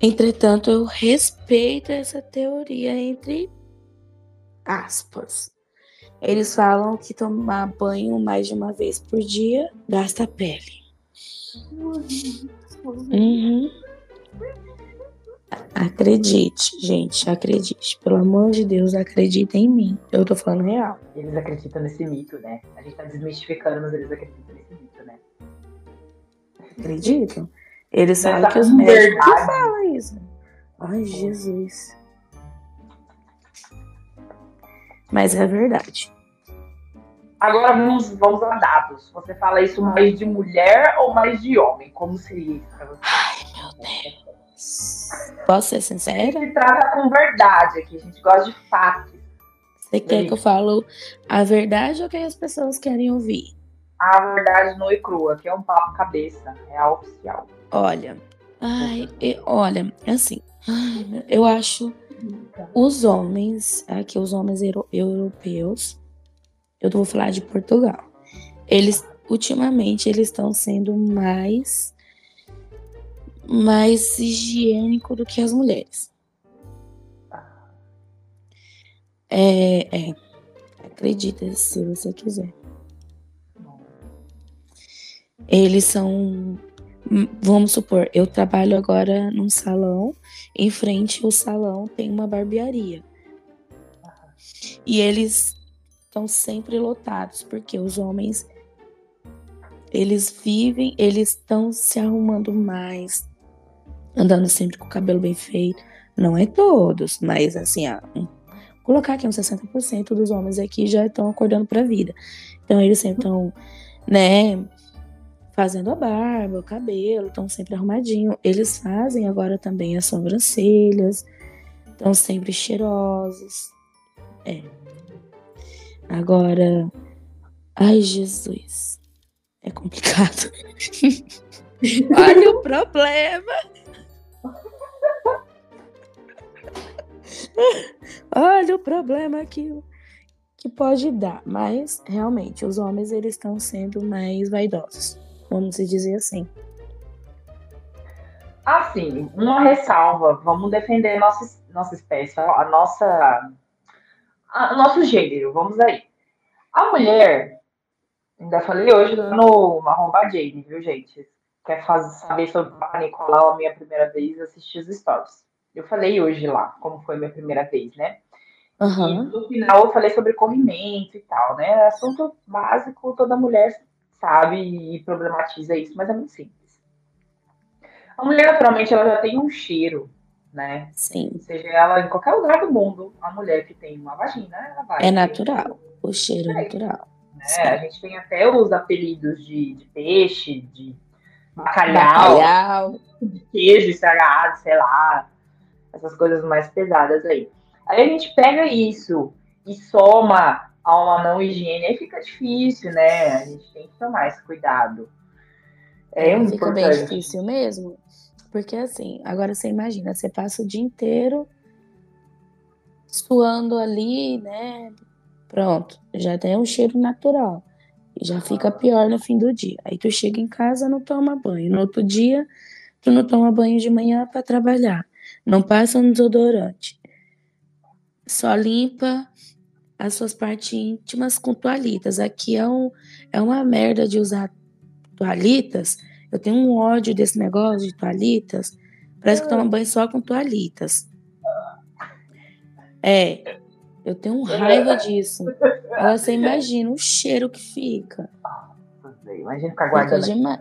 Entretanto, eu respeito essa teoria entre aspas. Eles falam que tomar banho mais de uma vez por dia gasta a pele. Uhum. Acredite, gente, acredite. Pelo amor de Deus, acredita em mim. Eu tô falando real. Eles acreditam nesse mito, né? A gente tá desmistificando, mas eles acreditam nesse mito, né? Acreditam? Eles falam que os médicos falam isso. Ai, Jesus. Mas é verdade. Agora vamos, vamos a dados. Você fala isso mais de mulher ou mais de homem? Como seria isso pra você? Posso ser A sincera? gente trata com verdade aqui, a gente gosta de fatos. Você quer que eu falo a verdade ou que as pessoas querem ouvir? A verdade nua e crua, que é um papo cabeça, é a oficial. Olha, ai, e- olha, é assim, eu acho os homens, aqui os homens euro- europeus, eu vou falar de Portugal. Eles ultimamente eles estão sendo mais mais higiênico do que as mulheres. É, é. Acredita se você quiser. Eles são. hum, Vamos supor, eu trabalho agora num salão, em frente ao salão tem uma barbearia. E eles estão sempre lotados, porque os homens eles vivem, eles estão se arrumando mais, andando sempre com o cabelo bem feito. Não é todos, mas assim, colocar aqui uns 60% dos homens aqui já estão acordando para a vida. Então eles sempre estão, né, fazendo a barba, o cabelo, estão sempre arrumadinho. Eles fazem agora também as sobrancelhas, estão sempre cheirosos. É. Agora, ai Jesus, é complicado. Olha o problema. Olha o problema que, que pode dar. Mas, realmente, os homens eles estão sendo mais vaidosos. Vamos dizer assim. Assim, uma ressalva, vamos defender nossa, nossa espécie, a nossa, a- nosso gênero, vamos aí. A mulher, ainda falei hoje no Marrom Jane, viu, gente? Quer fazer, saber sobre o Nicolau a minha primeira vez, assistir os stories. Eu falei hoje lá, como foi a minha primeira vez, né? Uhum. E no final eu falei sobre corrimento e tal, né? Assunto básico, toda mulher sabe e problematiza isso, mas é muito simples. A mulher, naturalmente, ela já tem um cheiro, né? Sim. Seja ela em qualquer lugar do mundo, a mulher que tem uma vagina, ela vai. É natural. O cheiro é natural. Né? A gente tem até os apelidos de, de peixe, de bacalhau, bacalhau, de queijo estragado, sei lá. Essas coisas mais pesadas aí. Aí a gente pega isso e soma a uma não higiene, aí fica difícil, né? A gente tem que tomar esse cuidado. É, é fica bem difícil mesmo. Porque assim, agora você imagina, você passa o dia inteiro suando ali, né? Pronto, já tem um cheiro natural. E já fica pior no fim do dia. Aí tu chega em casa, não toma banho. No outro dia, tu não toma banho de manhã para trabalhar. Não passa um desodorante. Só limpa as suas partes íntimas com toalhitas. Aqui é, um, é uma merda de usar toalhitas. Eu tenho um ódio desse negócio de toalhitas. Parece que toma banho só com toalhitas. É, eu tenho raiva disso. Agora você imagina o cheiro que fica. Imagina ficar guardando.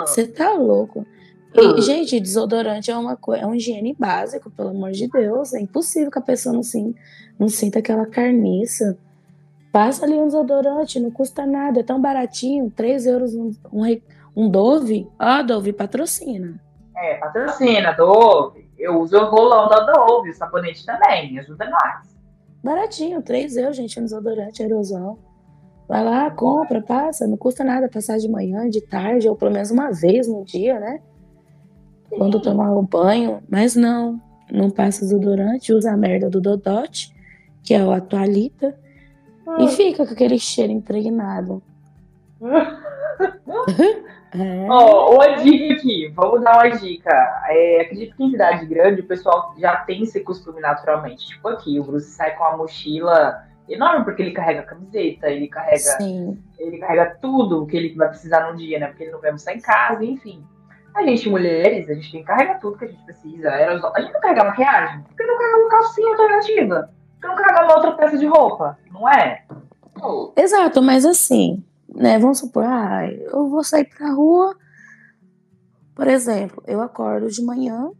Você tá louco. E, gente, desodorante é uma coisa, é um higiene básico, pelo amor de Deus. É impossível que a pessoa não, sim, não sinta aquela carniça. Passa ali um desodorante, não custa nada, é tão baratinho, 3 euros um, um, um Dove. Ó, oh, Dove patrocina. É, patrocina, Dove. Eu uso o rolão da Dove, o sabonete também, ajuda nós. Baratinho, 3 euros, gente, um desodorante aerosol. Vai lá, compra, passa, não custa nada passar de manhã, de tarde, ou pelo menos uma vez no dia, né? Quando tomar o banho, mas não, não passa desodorante, usa a merda do Dodote, que é o Atualita, ah. e fica com aquele cheiro impregnado. É. Oh, uma dica aqui, vamos dar uma dica. É, acredito que em cidade grande o pessoal já tem esse costume naturalmente. Tipo aqui, o Bruce sai com a mochila enorme, porque ele carrega camiseta, ele carrega, Sim. ele carrega tudo que ele vai precisar no dia, né? Porque ele não vai almoçar em casa, enfim. A gente, mulheres, a gente tem que carregar tudo que a gente precisa. A gente não carrega maquiagem, porque não carrega uma calcinha alternativa. Porque não carrega uma outra peça de roupa, não é? Exato, mas assim, né? Vamos supor, ah, eu vou sair pra rua. Por exemplo, eu acordo de manhã,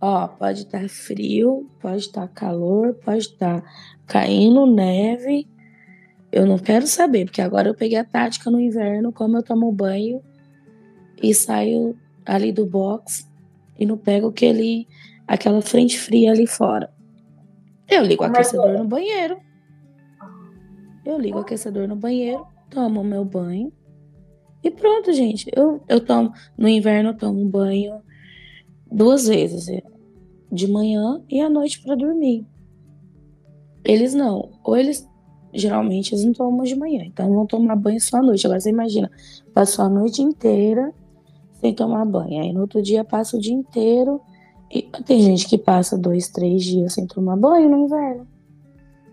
ó, pode estar tá frio, pode estar tá calor, pode estar tá caindo neve. Eu não quero saber, porque agora eu peguei a tática no inverno, como eu tomo banho e saio ali do box e não pego aquele, aquela frente fria ali fora. Eu ligo o aquecedor no banheiro. Eu ligo o aquecedor no banheiro tomo meu banho. E pronto, gente. Eu, eu tomo. No inverno eu tomo banho duas vezes. É, de manhã e à noite para dormir. Eles não. Ou eles. Geralmente eles não tomam de manhã. Então vão tomar banho só à noite. Agora você imagina. Passou a noite inteira sem tomar banho. Aí no outro dia passa o dia inteiro. E tem gente que passa dois, três dias sem tomar banho no inverno.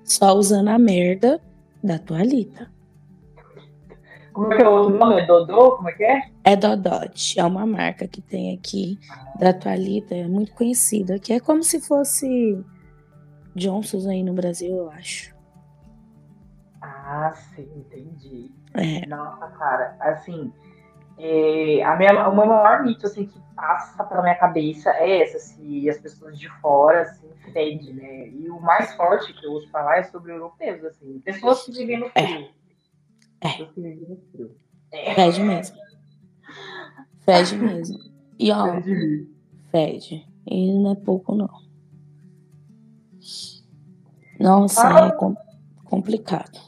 Só usando a merda da toalhita. Como é que é o nome? É Dodô? Como é que é? É Dodot. É uma marca que tem aqui da Toalita, é muito conhecida, que é como se fosse Johnson's aí no Brasil, eu acho. Ah, sim, entendi. É. Nossa, cara, assim, é, a minha, o meu maior mito assim, que passa pela minha cabeça é essa, se as pessoas de fora se entendem, né? E o mais forte que eu ouço falar é sobre europeus, assim, pessoas que vivem no é. frio. É. É. Fede mesmo. Fede mesmo. E ó, fede. E não é pouco, não. Nossa, Fala. é com, complicado.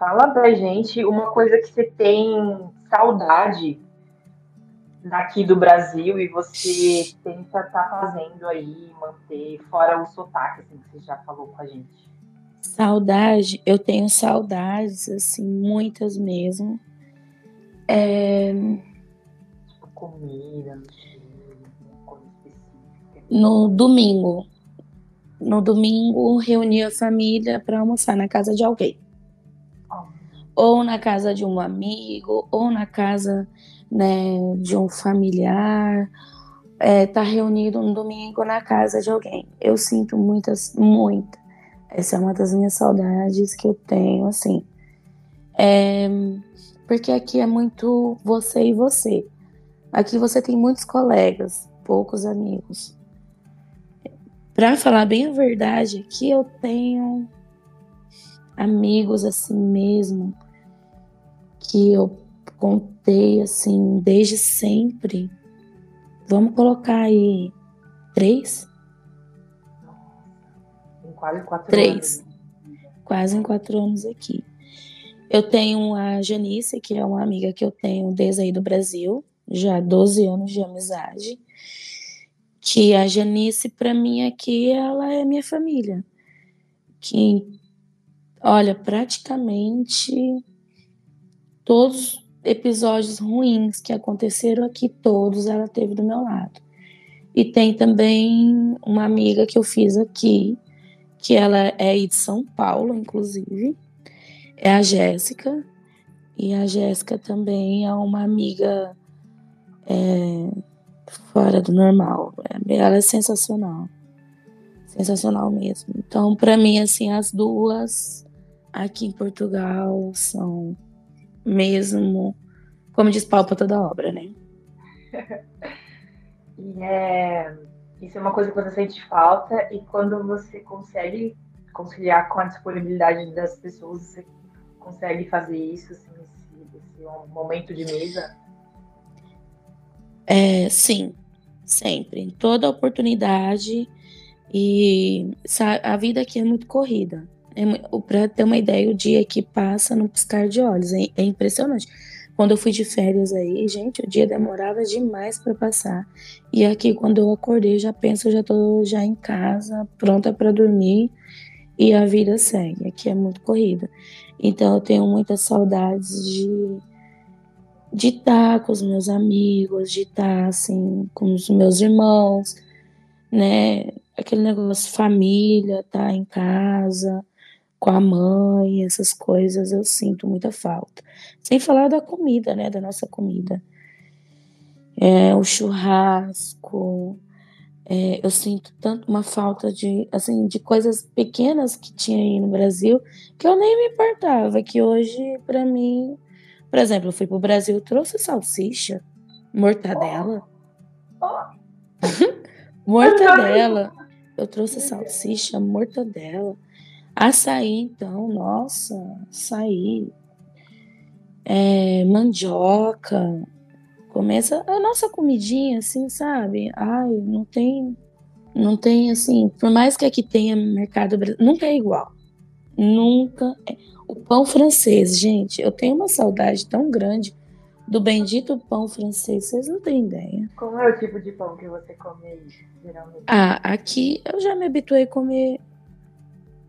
Fala pra gente uma coisa que você tem saudade daqui do Brasil e você tenta estar tá fazendo aí, manter, fora o sotaque, assim, que você já falou com a gente. Saudade, eu tenho saudades, assim, muitas mesmo. É... Comida, no domingo. no domingo reunir a família para almoçar na casa de alguém. Ou na casa de um amigo, ou na casa né, de um familiar. É, tá reunido no domingo na casa de alguém. Eu sinto muitas, muita. Essa é uma das minhas saudades que eu tenho, assim. É, porque aqui é muito você e você. Aqui você tem muitos colegas, poucos amigos. Para falar bem a verdade, aqui eu tenho amigos assim mesmo que eu contei assim desde sempre. Vamos colocar aí três? Em quase quatro três. anos. Quase em quatro anos aqui. Eu tenho a Janice, que é uma amiga que eu tenho desde aí do Brasil, já 12 anos de amizade que a Janice, para mim, aqui, ela é minha família. Que, olha, praticamente todos os episódios ruins que aconteceram aqui, todos ela teve do meu lado. E tem também uma amiga que eu fiz aqui, que ela é de São Paulo, inclusive, é a Jéssica. E a Jéssica também é uma amiga é, fora do normal. É, ela é sensacional. Sensacional mesmo. Então, para mim, assim, as duas aqui em Portugal são mesmo, como diz pau pra toda obra, né? e é, isso é uma coisa que você sente falta e quando você consegue conciliar com a disponibilidade das pessoas, você consegue fazer isso, assim, esse, esse momento de mesa é, sim, sempre, em toda oportunidade. E a vida aqui é muito corrida. É, para ter uma ideia, o dia que passa no piscar de olhos é, é impressionante. Quando eu fui de férias aí, gente, o dia demorava demais para passar. E aqui, quando eu acordei, já penso, eu já tô já em casa, pronta para dormir e a vida segue. Aqui é muito corrida. Então, eu tenho muitas saudades de de estar com os meus amigos, de estar assim com os meus irmãos, né? Aquele negócio família, estar tá em casa com a mãe, essas coisas eu sinto muita falta. Sem falar da comida, né? Da nossa comida. É, o churrasco. É, eu sinto tanto uma falta de, assim, de coisas pequenas que tinha aí no Brasil que eu nem me importava, que hoje, para mim, por exemplo, eu fui pro Brasil, trouxe salsicha, mortadela. mortadela. Eu trouxe salsicha, mortadela. Açaí, então, nossa, açaí. É, mandioca. Começa a nossa comidinha, assim, sabe? Ai, não tem. Não tem, assim, por mais que aqui tenha mercado brasileiro, nunca é igual. Nunca é. O pão francês, gente, eu tenho uma saudade tão grande do bendito pão francês, vocês não têm ideia. Como é o tipo de pão que você come aí, geralmente? Ah, aqui eu já me habituei a comer,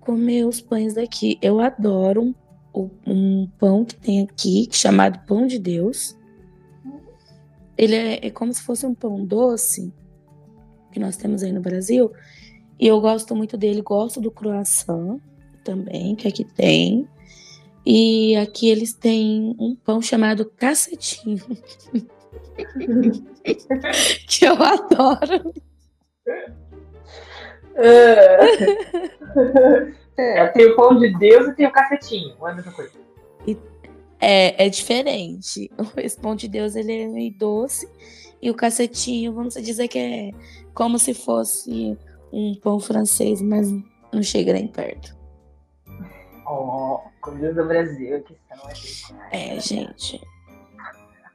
comer os pães daqui. Eu adoro um, um pão que tem aqui, chamado pão de Deus. Ele é, é como se fosse um pão doce, que nós temos aí no Brasil. E eu gosto muito dele, gosto do croissant também, que aqui tem. E aqui eles têm um pão chamado cacetinho. que eu adoro. É, tem o pão de Deus e tem o cacetinho. Não é a mesma coisa. É, é diferente. Esse pão de Deus ele é meio doce. E o cacetinho, vamos dizer que é como se fosse um pão francês, mas não chega nem perto. Oh, comidas do Brasil que são É, gente.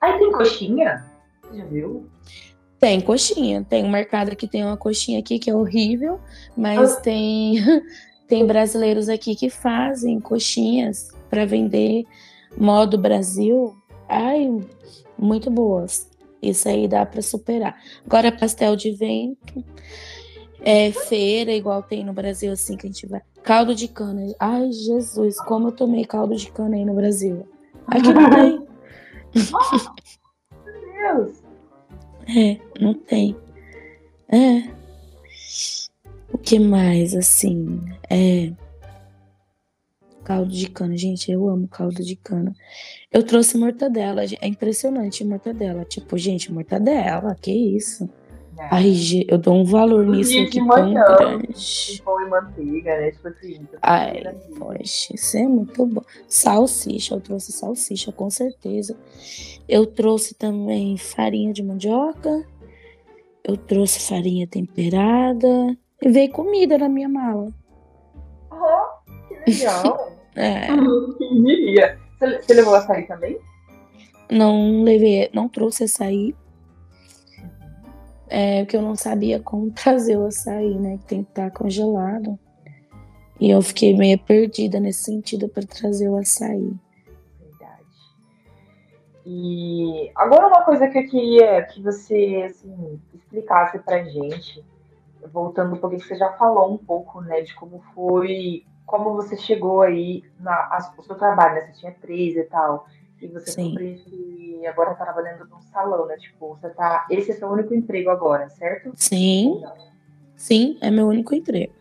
Aí tem coxinha? Já viu? Tem coxinha. Tem um mercado que tem uma coxinha aqui que é horrível, mas ah. tem tem brasileiros aqui que fazem coxinhas para vender modo Brasil. Ai, muito boas. Isso aí dá para superar. Agora pastel de vento, é feira igual tem no Brasil assim que a gente vai. Caldo de cana. Ai, Jesus, como eu tomei caldo de cana aí no Brasil. Aqui não tem. Meu Deus. É, não tem. É. O que mais, assim? É. Caldo de cana. Gente, eu amo caldo de cana. Eu trouxe mortadela. É impressionante mortadela. Tipo, gente, mortadela, que isso? É. Ai, eu dou um valor nisso aqui tão grande. Pão e manteiga, né? Tipo assim. Ai, poxa, isso é muito bom. Salsicha, eu trouxe salsicha, com certeza. Eu trouxe também farinha de mandioca. Eu trouxe farinha temperada. E veio comida na minha mala. Oh, que legal. é. Quem diria? Você, você levou açaí também? Não levei, não trouxe açaí. É, porque eu não sabia como trazer o açaí, né? Que tem que estar congelado. E eu fiquei meio perdida nesse sentido para trazer o açaí. E agora uma coisa que eu queria que você assim, explicasse pra gente, voltando um pouquinho, você já falou um pouco, né, de como foi, como você chegou aí na a, o seu trabalho, né? Você tinha três e tal. E você Sim. que agora tá trabalhando num salão, né? Tipo, você tá. Esse é seu único emprego agora, certo? Sim. Sim, é meu único emprego.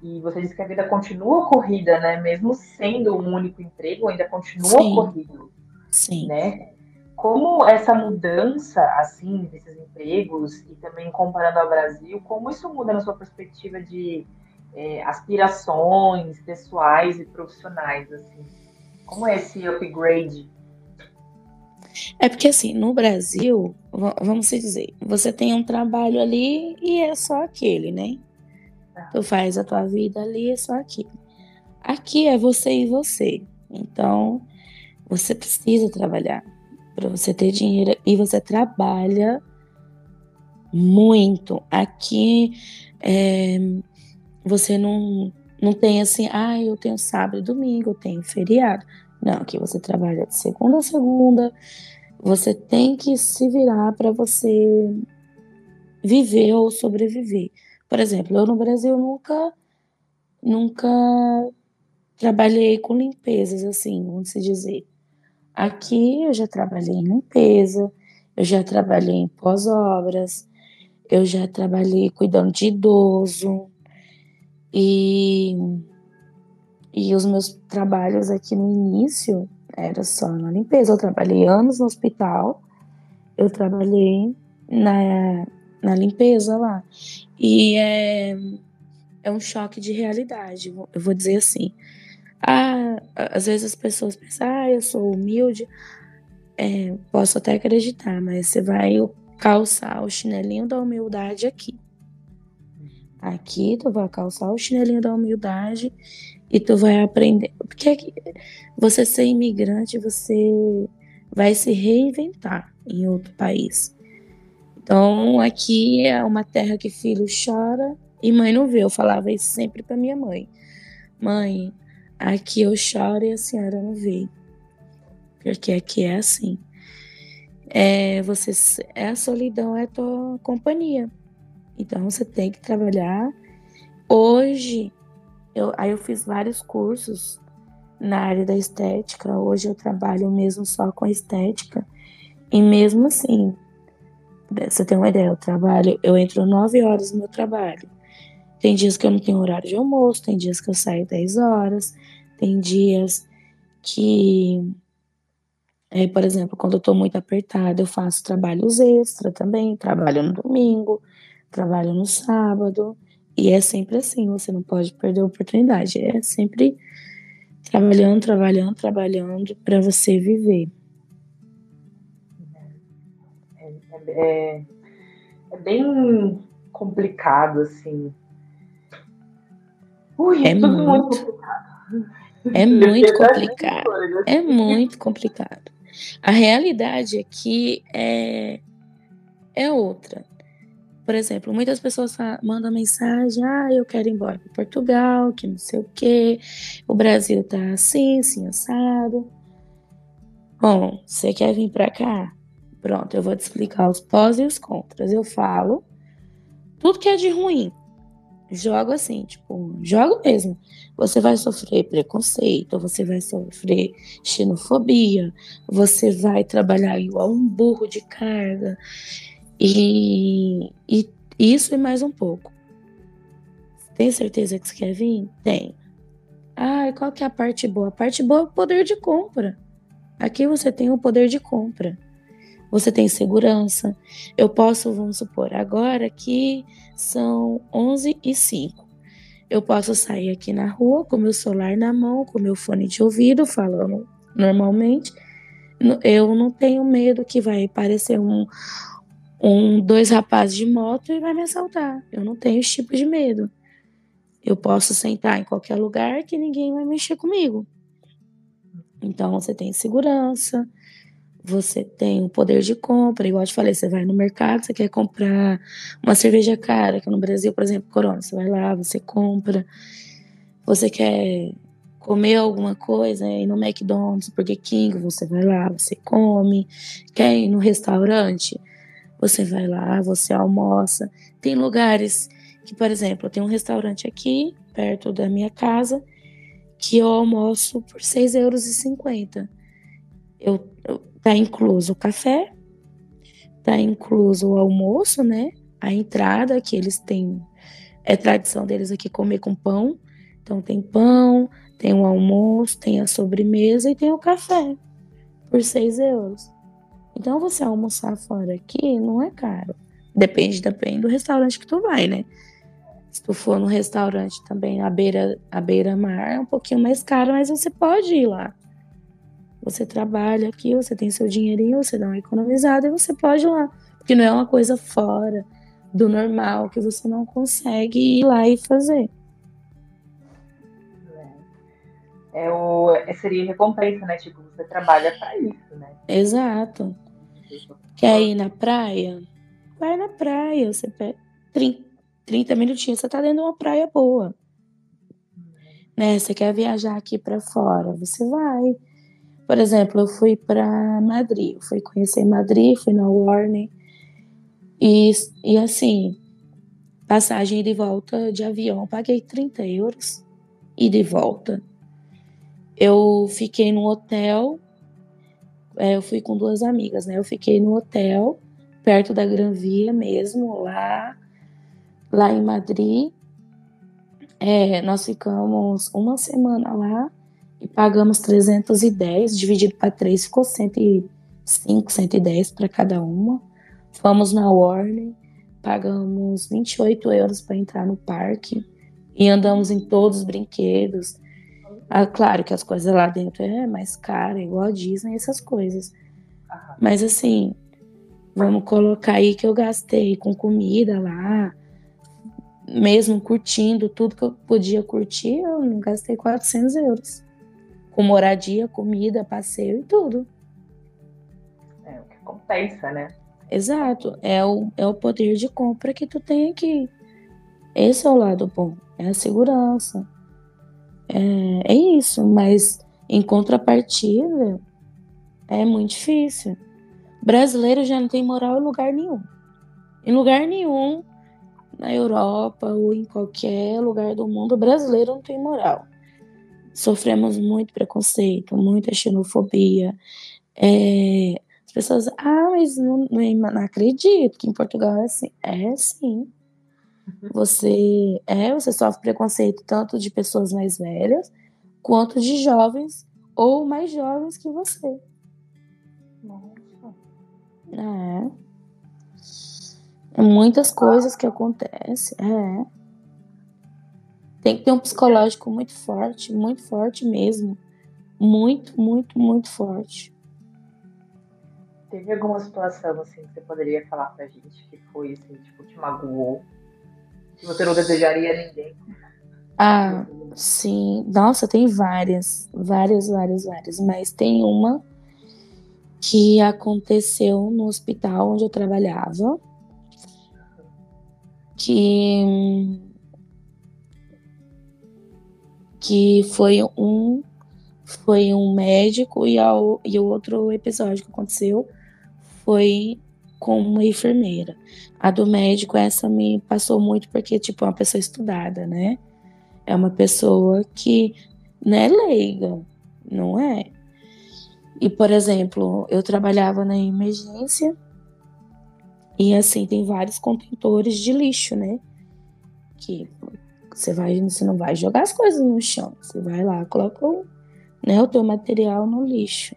E você disse que a vida continua corrida, né? Mesmo sendo um único emprego, ainda continua Sim. corrido. Sim. Né? Como essa mudança, assim, desses empregos, e também comparando ao Brasil, como isso muda na sua perspectiva de é, aspirações pessoais e profissionais, assim? Como é esse upgrade? É porque assim, no Brasil, vamos dizer, você tem um trabalho ali e é só aquele, né? Ah. Tu faz a tua vida ali, é só aquilo. Aqui é você e você. Então, você precisa trabalhar para você ter dinheiro e você trabalha muito. Aqui é, você não não tem assim, ah, eu tenho sábado e domingo, eu tenho feriado. Não, aqui você trabalha de segunda a segunda. Você tem que se virar para você viver ou sobreviver. Por exemplo, eu no Brasil nunca nunca trabalhei com limpezas assim, vamos se dizer. Aqui eu já trabalhei em limpeza, eu já trabalhei em pós-obras, eu já trabalhei cuidando de idoso, e, e os meus trabalhos aqui no início era só na limpeza. Eu trabalhei anos no hospital, eu trabalhei na, na limpeza lá. E é, é um choque de realidade, eu vou dizer assim. Ah, às vezes as pessoas pensam, ah, eu sou humilde. É, posso até acreditar, mas você vai calçar o chinelinho da humildade aqui. Aqui tu vai calçar o chinelinho da humildade e tu vai aprender. Porque aqui, você ser imigrante, você vai se reinventar em outro país. Então, aqui é uma terra que filho chora e mãe não vê. Eu falava isso sempre para minha mãe. Mãe, aqui eu choro e a senhora não vê. Porque aqui é assim. É, você, é a solidão é a tua companhia. Então você tem que trabalhar. Hoje, eu, aí eu fiz vários cursos na área da estética. Hoje eu trabalho mesmo só com estética. E mesmo assim, você tem uma ideia, eu trabalho, eu entro 9 horas no meu trabalho. Tem dias que eu não tenho horário de almoço, tem dias que eu saio 10 horas, tem dias que, é, por exemplo, quando eu tô muito apertada, eu faço trabalhos extra também, trabalho no domingo, trabalho no sábado. E é sempre assim, você não pode perder a oportunidade. É sempre trabalhando, trabalhando, trabalhando para você viver. É, é, é, bem complicado, assim. Ui, é, muito, muito complicado. É muito complicado. É muito complicado. A realidade aqui é, é outra. Por exemplo, muitas pessoas mandam mensagem: ah, eu quero ir embora para Portugal, que não sei o quê, o Brasil tá assim, assim, assado. Bom, você quer vir para cá? Pronto, eu vou te explicar os pós e os contras. Eu falo tudo que é de ruim. Jogo assim, tipo, jogo mesmo. Você vai sofrer preconceito, você vai sofrer xenofobia, você vai trabalhar igual um burro de carga. E, e isso e mais um pouco. Tem certeza que você quer vir? Tem. Ah, qual que é a parte boa? A parte boa é o poder de compra. Aqui você tem o poder de compra. Você tem segurança. Eu posso, vamos supor, agora que são 11 e 5. Eu posso sair aqui na rua com meu celular na mão, com meu fone de ouvido, falando normalmente. Eu não tenho medo que vai aparecer um, um dois rapazes de moto e vai me assaltar. Eu não tenho esse tipo de medo. Eu posso sentar em qualquer lugar que ninguém vai mexer comigo. Então você tem segurança, você tem o poder de compra, igual eu te falei, você vai no mercado, você quer comprar uma cerveja cara, que no Brasil, por exemplo, Corona, você vai lá, você compra. Você quer comer alguma coisa, ir no McDonald's, Burger King, você vai lá, você come. Quer ir no restaurante, você vai lá, você almoça. Tem lugares que, por exemplo, tem um restaurante aqui, perto da minha casa, que eu almoço por 6,50 euros. Eu, eu, tá incluso o café, tá incluso o almoço, né? A entrada que eles têm, é tradição deles aqui comer com pão. Então tem pão, tem o almoço, tem a sobremesa e tem o café por 6 euros. Então você almoçar fora aqui não é caro. Depende também do restaurante que tu vai, né? Se tu for no restaurante também à beira, à beira-mar, é um pouquinho mais caro, mas você pode ir lá. Você trabalha aqui, você tem seu dinheirinho, você dá uma economizada e você pode ir lá. Porque não é uma coisa fora do normal que você não consegue ir lá e fazer. É, o, é, seria recompensa, né? Tipo, você trabalha para isso, né? Exato. Quer ir na praia? Vai na praia. Você pega 30, 30 minutinhos, você tá dentro de uma praia boa. Né? Você quer viajar aqui para fora? Você vai. Por exemplo, eu fui para Madrid, eu fui conhecer Madrid, fui na Warner. E, e assim, passagem de volta de avião, paguei 30 euros e de volta. Eu fiquei no hotel é, eu fui com duas amigas, né? Eu fiquei no hotel, perto da Gran Via mesmo, lá, lá em Madrid. É, nós ficamos uma semana lá e pagamos 310, dividido para três, ficou 105, 110 para cada uma. Fomos na Warner, pagamos 28 euros para entrar no parque e andamos em todos os brinquedos. Ah, claro que as coisas lá dentro é mais cara, igual a Disney, essas coisas. Mas assim, vamos colocar aí que eu gastei com comida lá, mesmo curtindo tudo que eu podia curtir, eu não gastei 400 euros. Com moradia, comida, passeio e tudo. É o que compensa, né? Exato. É o, é o poder de compra que tu tem aqui. Esse é o lado bom. É a segurança é, é isso, mas em contrapartida é muito difícil. Brasileiro já não tem moral em lugar nenhum. Em lugar nenhum, na Europa ou em qualquer lugar do mundo, brasileiro não tem moral. Sofremos muito preconceito, muita xenofobia. É, as pessoas, ah, mas não, não, não acredito que em Portugal é assim. É sim. Você é, você sofre preconceito tanto de pessoas mais velhas quanto de jovens ou mais jovens que você. Nossa. É. É muitas coisas que acontecem. É. Tem que ter um psicológico muito forte, muito forte mesmo. Muito, muito, muito forte. Teve alguma situação assim que você poderia falar pra gente que foi assim, tipo, te magoou que você não desejaria a ninguém. Ah, sim. Nossa, tem várias, várias, várias, várias. Mas tem uma que aconteceu no hospital onde eu trabalhava, que que foi um foi um médico e, ao, e o outro episódio que aconteceu foi com uma enfermeira. A do médico, essa me passou muito porque, tipo, é uma pessoa estudada, né? É uma pessoa que não é leiga, não é? E, por exemplo, eu trabalhava na emergência e, assim, tem vários contentores de lixo, né? Que você vai, você não vai jogar as coisas no chão. Você vai lá, coloca o, né, o teu material no lixo.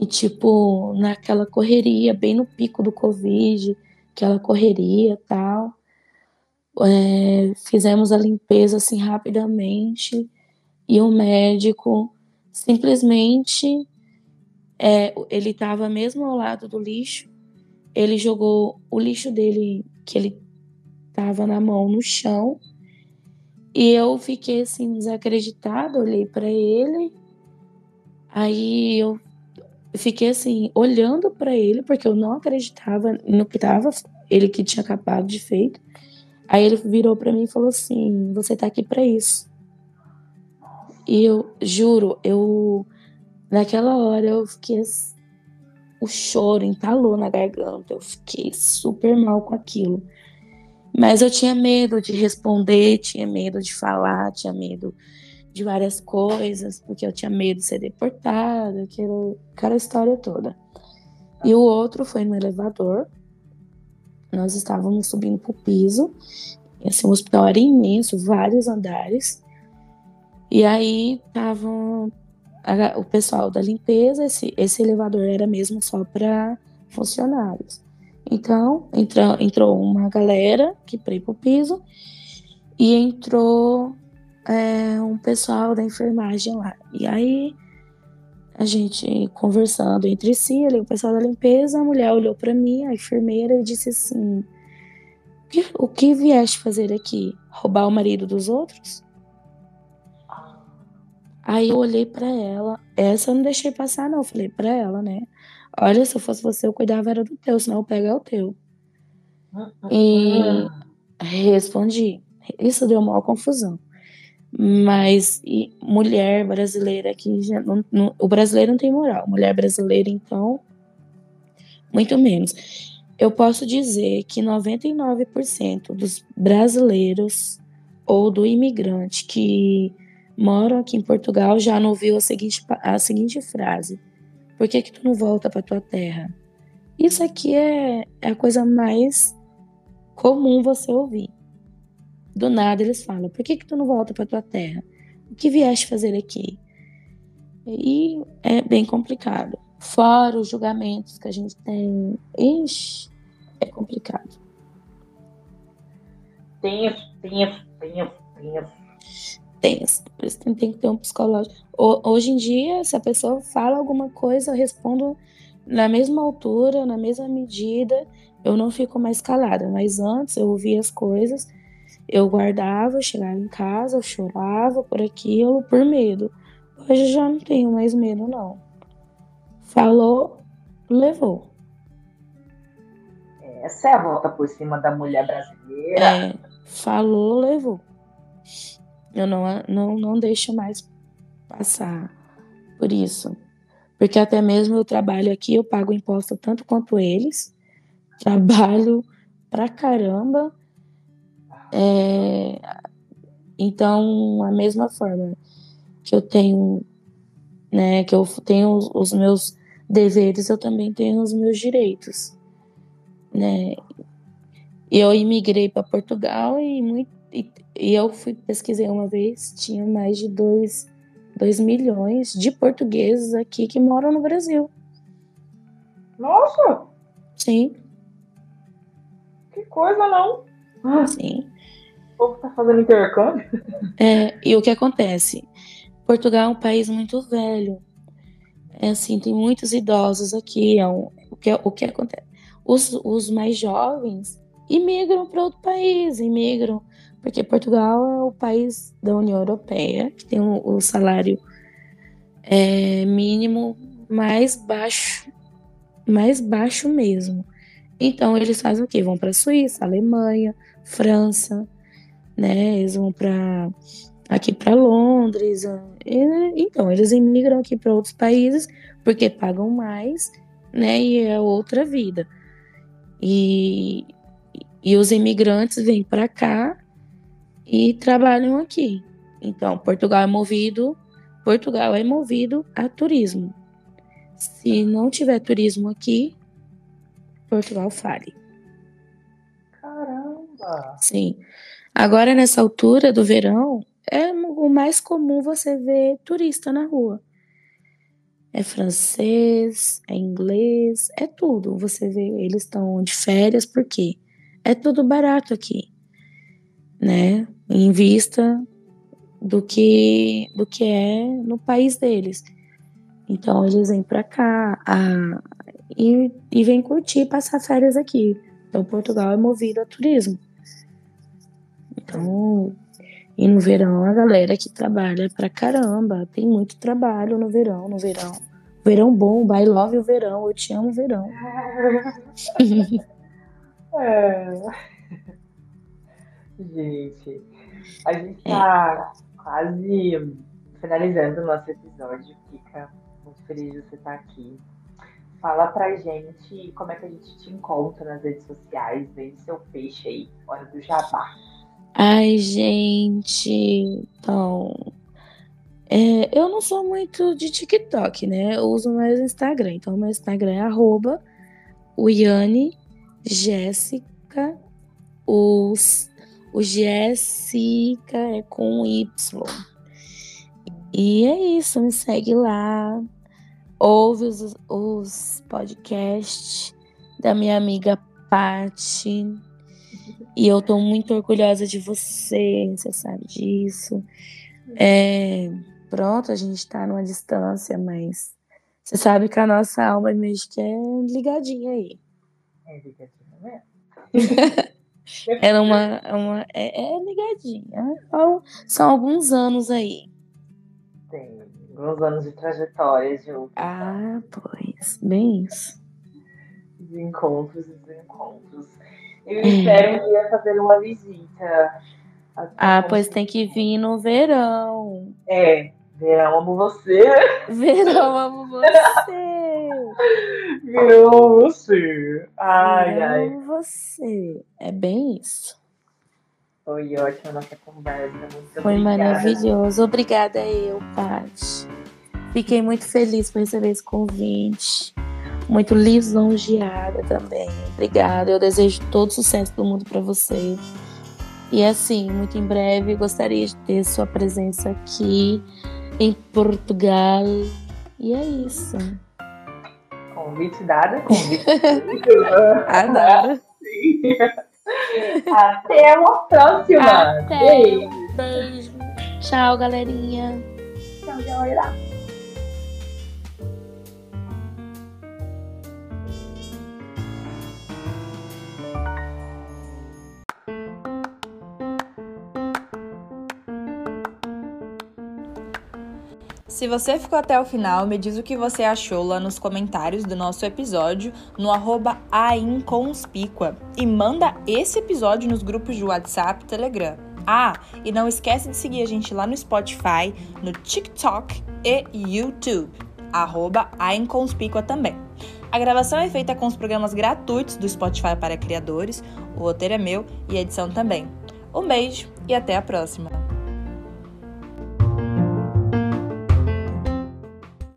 E tipo, naquela correria, bem no pico do Covid, aquela correria tal. É, fizemos a limpeza assim rapidamente e o médico simplesmente é, ele estava mesmo ao lado do lixo, ele jogou o lixo dele que ele estava na mão no chão e eu fiquei assim desacreditada, olhei para ele, aí eu fiquei assim olhando para ele porque eu não acreditava no que estava ele que tinha acabado de feito. Aí ele virou para mim e falou assim: "Você tá aqui para isso". E eu juro, eu naquela hora eu fiquei o choro entalou na garganta. Eu fiquei super mal com aquilo. Mas eu tinha medo de responder, tinha medo de falar, tinha medo de várias coisas, porque eu tinha medo de ser deportada, aquela, aquela história toda. E o outro foi no elevador. Nós estávamos subindo para o piso. Assim, o hospital era imenso, vários andares. E aí estavam o pessoal da limpeza, esse, esse elevador era mesmo só para funcionários. Então, entrou, entrou uma galera que para pro piso e entrou é, um pessoal da enfermagem lá. E aí, a gente conversando entre si, ali, o pessoal da limpeza, a mulher olhou para mim, a enfermeira, e disse assim: o que, vieste fazer aqui? Roubar o marido dos outros? Aí eu olhei para ela. Essa eu não deixei passar, não. Falei para ela, né? Olha, se eu fosse você, eu cuidava era do teu, senão eu pego é o teu. E respondi. Isso deu maior confusão. Mas mulher brasileira que não, não, o brasileiro não tem moral. Mulher brasileira, então, muito menos. Eu posso dizer que 99% dos brasileiros ou do imigrante que moram aqui em Portugal já não ouviu a seguinte, a seguinte frase: Por que, que tu não volta para tua terra? Isso aqui é, é a coisa mais comum você ouvir. Do nada eles falam: Por que, que tu não volta para tua terra? O que vieste fazer aqui? E é bem complicado. Fora os julgamentos que a gente tem. Ixi, é complicado. Tenso, tenso, tenso, tenso tenso. Por isso tem, tem que ter um psicológico. Hoje em dia, se a pessoa fala alguma coisa, eu respondo na mesma altura, na mesma medida, eu não fico mais calada. Mas antes eu ouvia as coisas, eu guardava, chegava em casa, eu chorava por aquilo, por medo. Hoje já não tenho mais medo, não. Falou, levou. Essa é a volta por cima da mulher brasileira. É, falou, levou. Eu não, não, não deixo mais passar por isso. Porque até mesmo eu trabalho aqui, eu pago imposto tanto quanto eles. Trabalho pra caramba. É, então, a mesma forma que eu tenho, né, que eu tenho os, meus deveres, eu também tenho os meus direitos, né? Eu imigrei para Portugal e muito e, e eu fui pesquisei uma vez, tinha mais de 2 milhões de portugueses aqui que moram no Brasil. Nossa! Sim. Que coisa, não? Sim. O povo tá fazendo intercâmbio. É, e o que acontece? Portugal é um país muito velho. É assim, tem muitos idosos aqui. É um, o, que, o que acontece? Os, os mais jovens imigram para outro país, imigram porque Portugal é o país da União Europeia que tem o, o salário é, mínimo mais baixo, mais baixo mesmo. Então eles fazem o quê? Vão para Suíça, Alemanha, França, né? Eles vão para aqui para Londres. E, então eles imigram aqui para outros países porque pagam mais, né? E é outra vida. E, e os imigrantes vêm para cá e trabalham aqui. Então, Portugal é movido, Portugal é movido a turismo. Se não tiver turismo aqui, Portugal fale. Caramba! Sim. Agora, nessa altura do verão, é o mais comum você ver turista na rua. É francês, é inglês, é tudo. Você vê, eles estão de férias, porque é tudo barato aqui, né? Em vista do que, do que é no país deles. Então, eles vêm para cá a, e, e vêm curtir, passar férias aqui. Então, Portugal é movido a turismo. Então, e no verão, a galera que trabalha pra caramba. Tem muito trabalho no verão, no verão. Verão bom, I love o verão. Eu te amo verão. é. Gente, a gente tá é. quase finalizando o nosso episódio. Fica muito feliz de você estar aqui. Fala pra gente como é que a gente te encontra nas redes sociais. Vende seu peixe aí, hora do jabá. Ai, gente, então. É, eu não sou muito de TikTok, né? Eu uso mais o Instagram. Então, meu Instagram é arroba Uiane Jéssica. Os, o Jéssica é com Y. E é isso, me segue lá. Ouve os, os podcasts da minha amiga Pati e eu tô muito orgulhosa de você, você sabe disso. É, pronto, a gente tá numa distância, mas você sabe que a nossa alma meio que é ligadinha aí. É ligadinha mesmo. é uma, uma é, é ligadinha. São, são alguns anos aí. Tem alguns anos de trajetória juntos. Ah, pois, bem isso. Desencontros e desencontros. Eu espero um dia fazer uma visita. Ah, pois tem que vir no verão. É, verão amo você. Verão amo você. Verão amo você. Ai, verão ai. amo você. É bem isso. Foi ótima a nossa conversa. Muito Foi obrigada. maravilhoso. Obrigada eu, Paty. Fiquei muito feliz por receber esse convite muito lisonjeada também. Obrigada. Eu desejo todo sucesso do mundo para você. E assim, muito em breve gostaria de ter sua presença aqui em Portugal. E é isso. Convite dado, convite. Adoro. Até uma próxima. Até. Beijo. Beijo. Tchau, galerinha. Tchau, galera. Se você ficou até o final, me diz o que você achou lá nos comentários do nosso episódio no arroba ainconspícua e manda esse episódio nos grupos de WhatsApp e Telegram. Ah, e não esquece de seguir a gente lá no Spotify, no TikTok e YouTube, arroba ainconspícua também. A gravação é feita com os programas gratuitos do Spotify para criadores, o roteiro é meu e a edição também. Um beijo e até a próxima!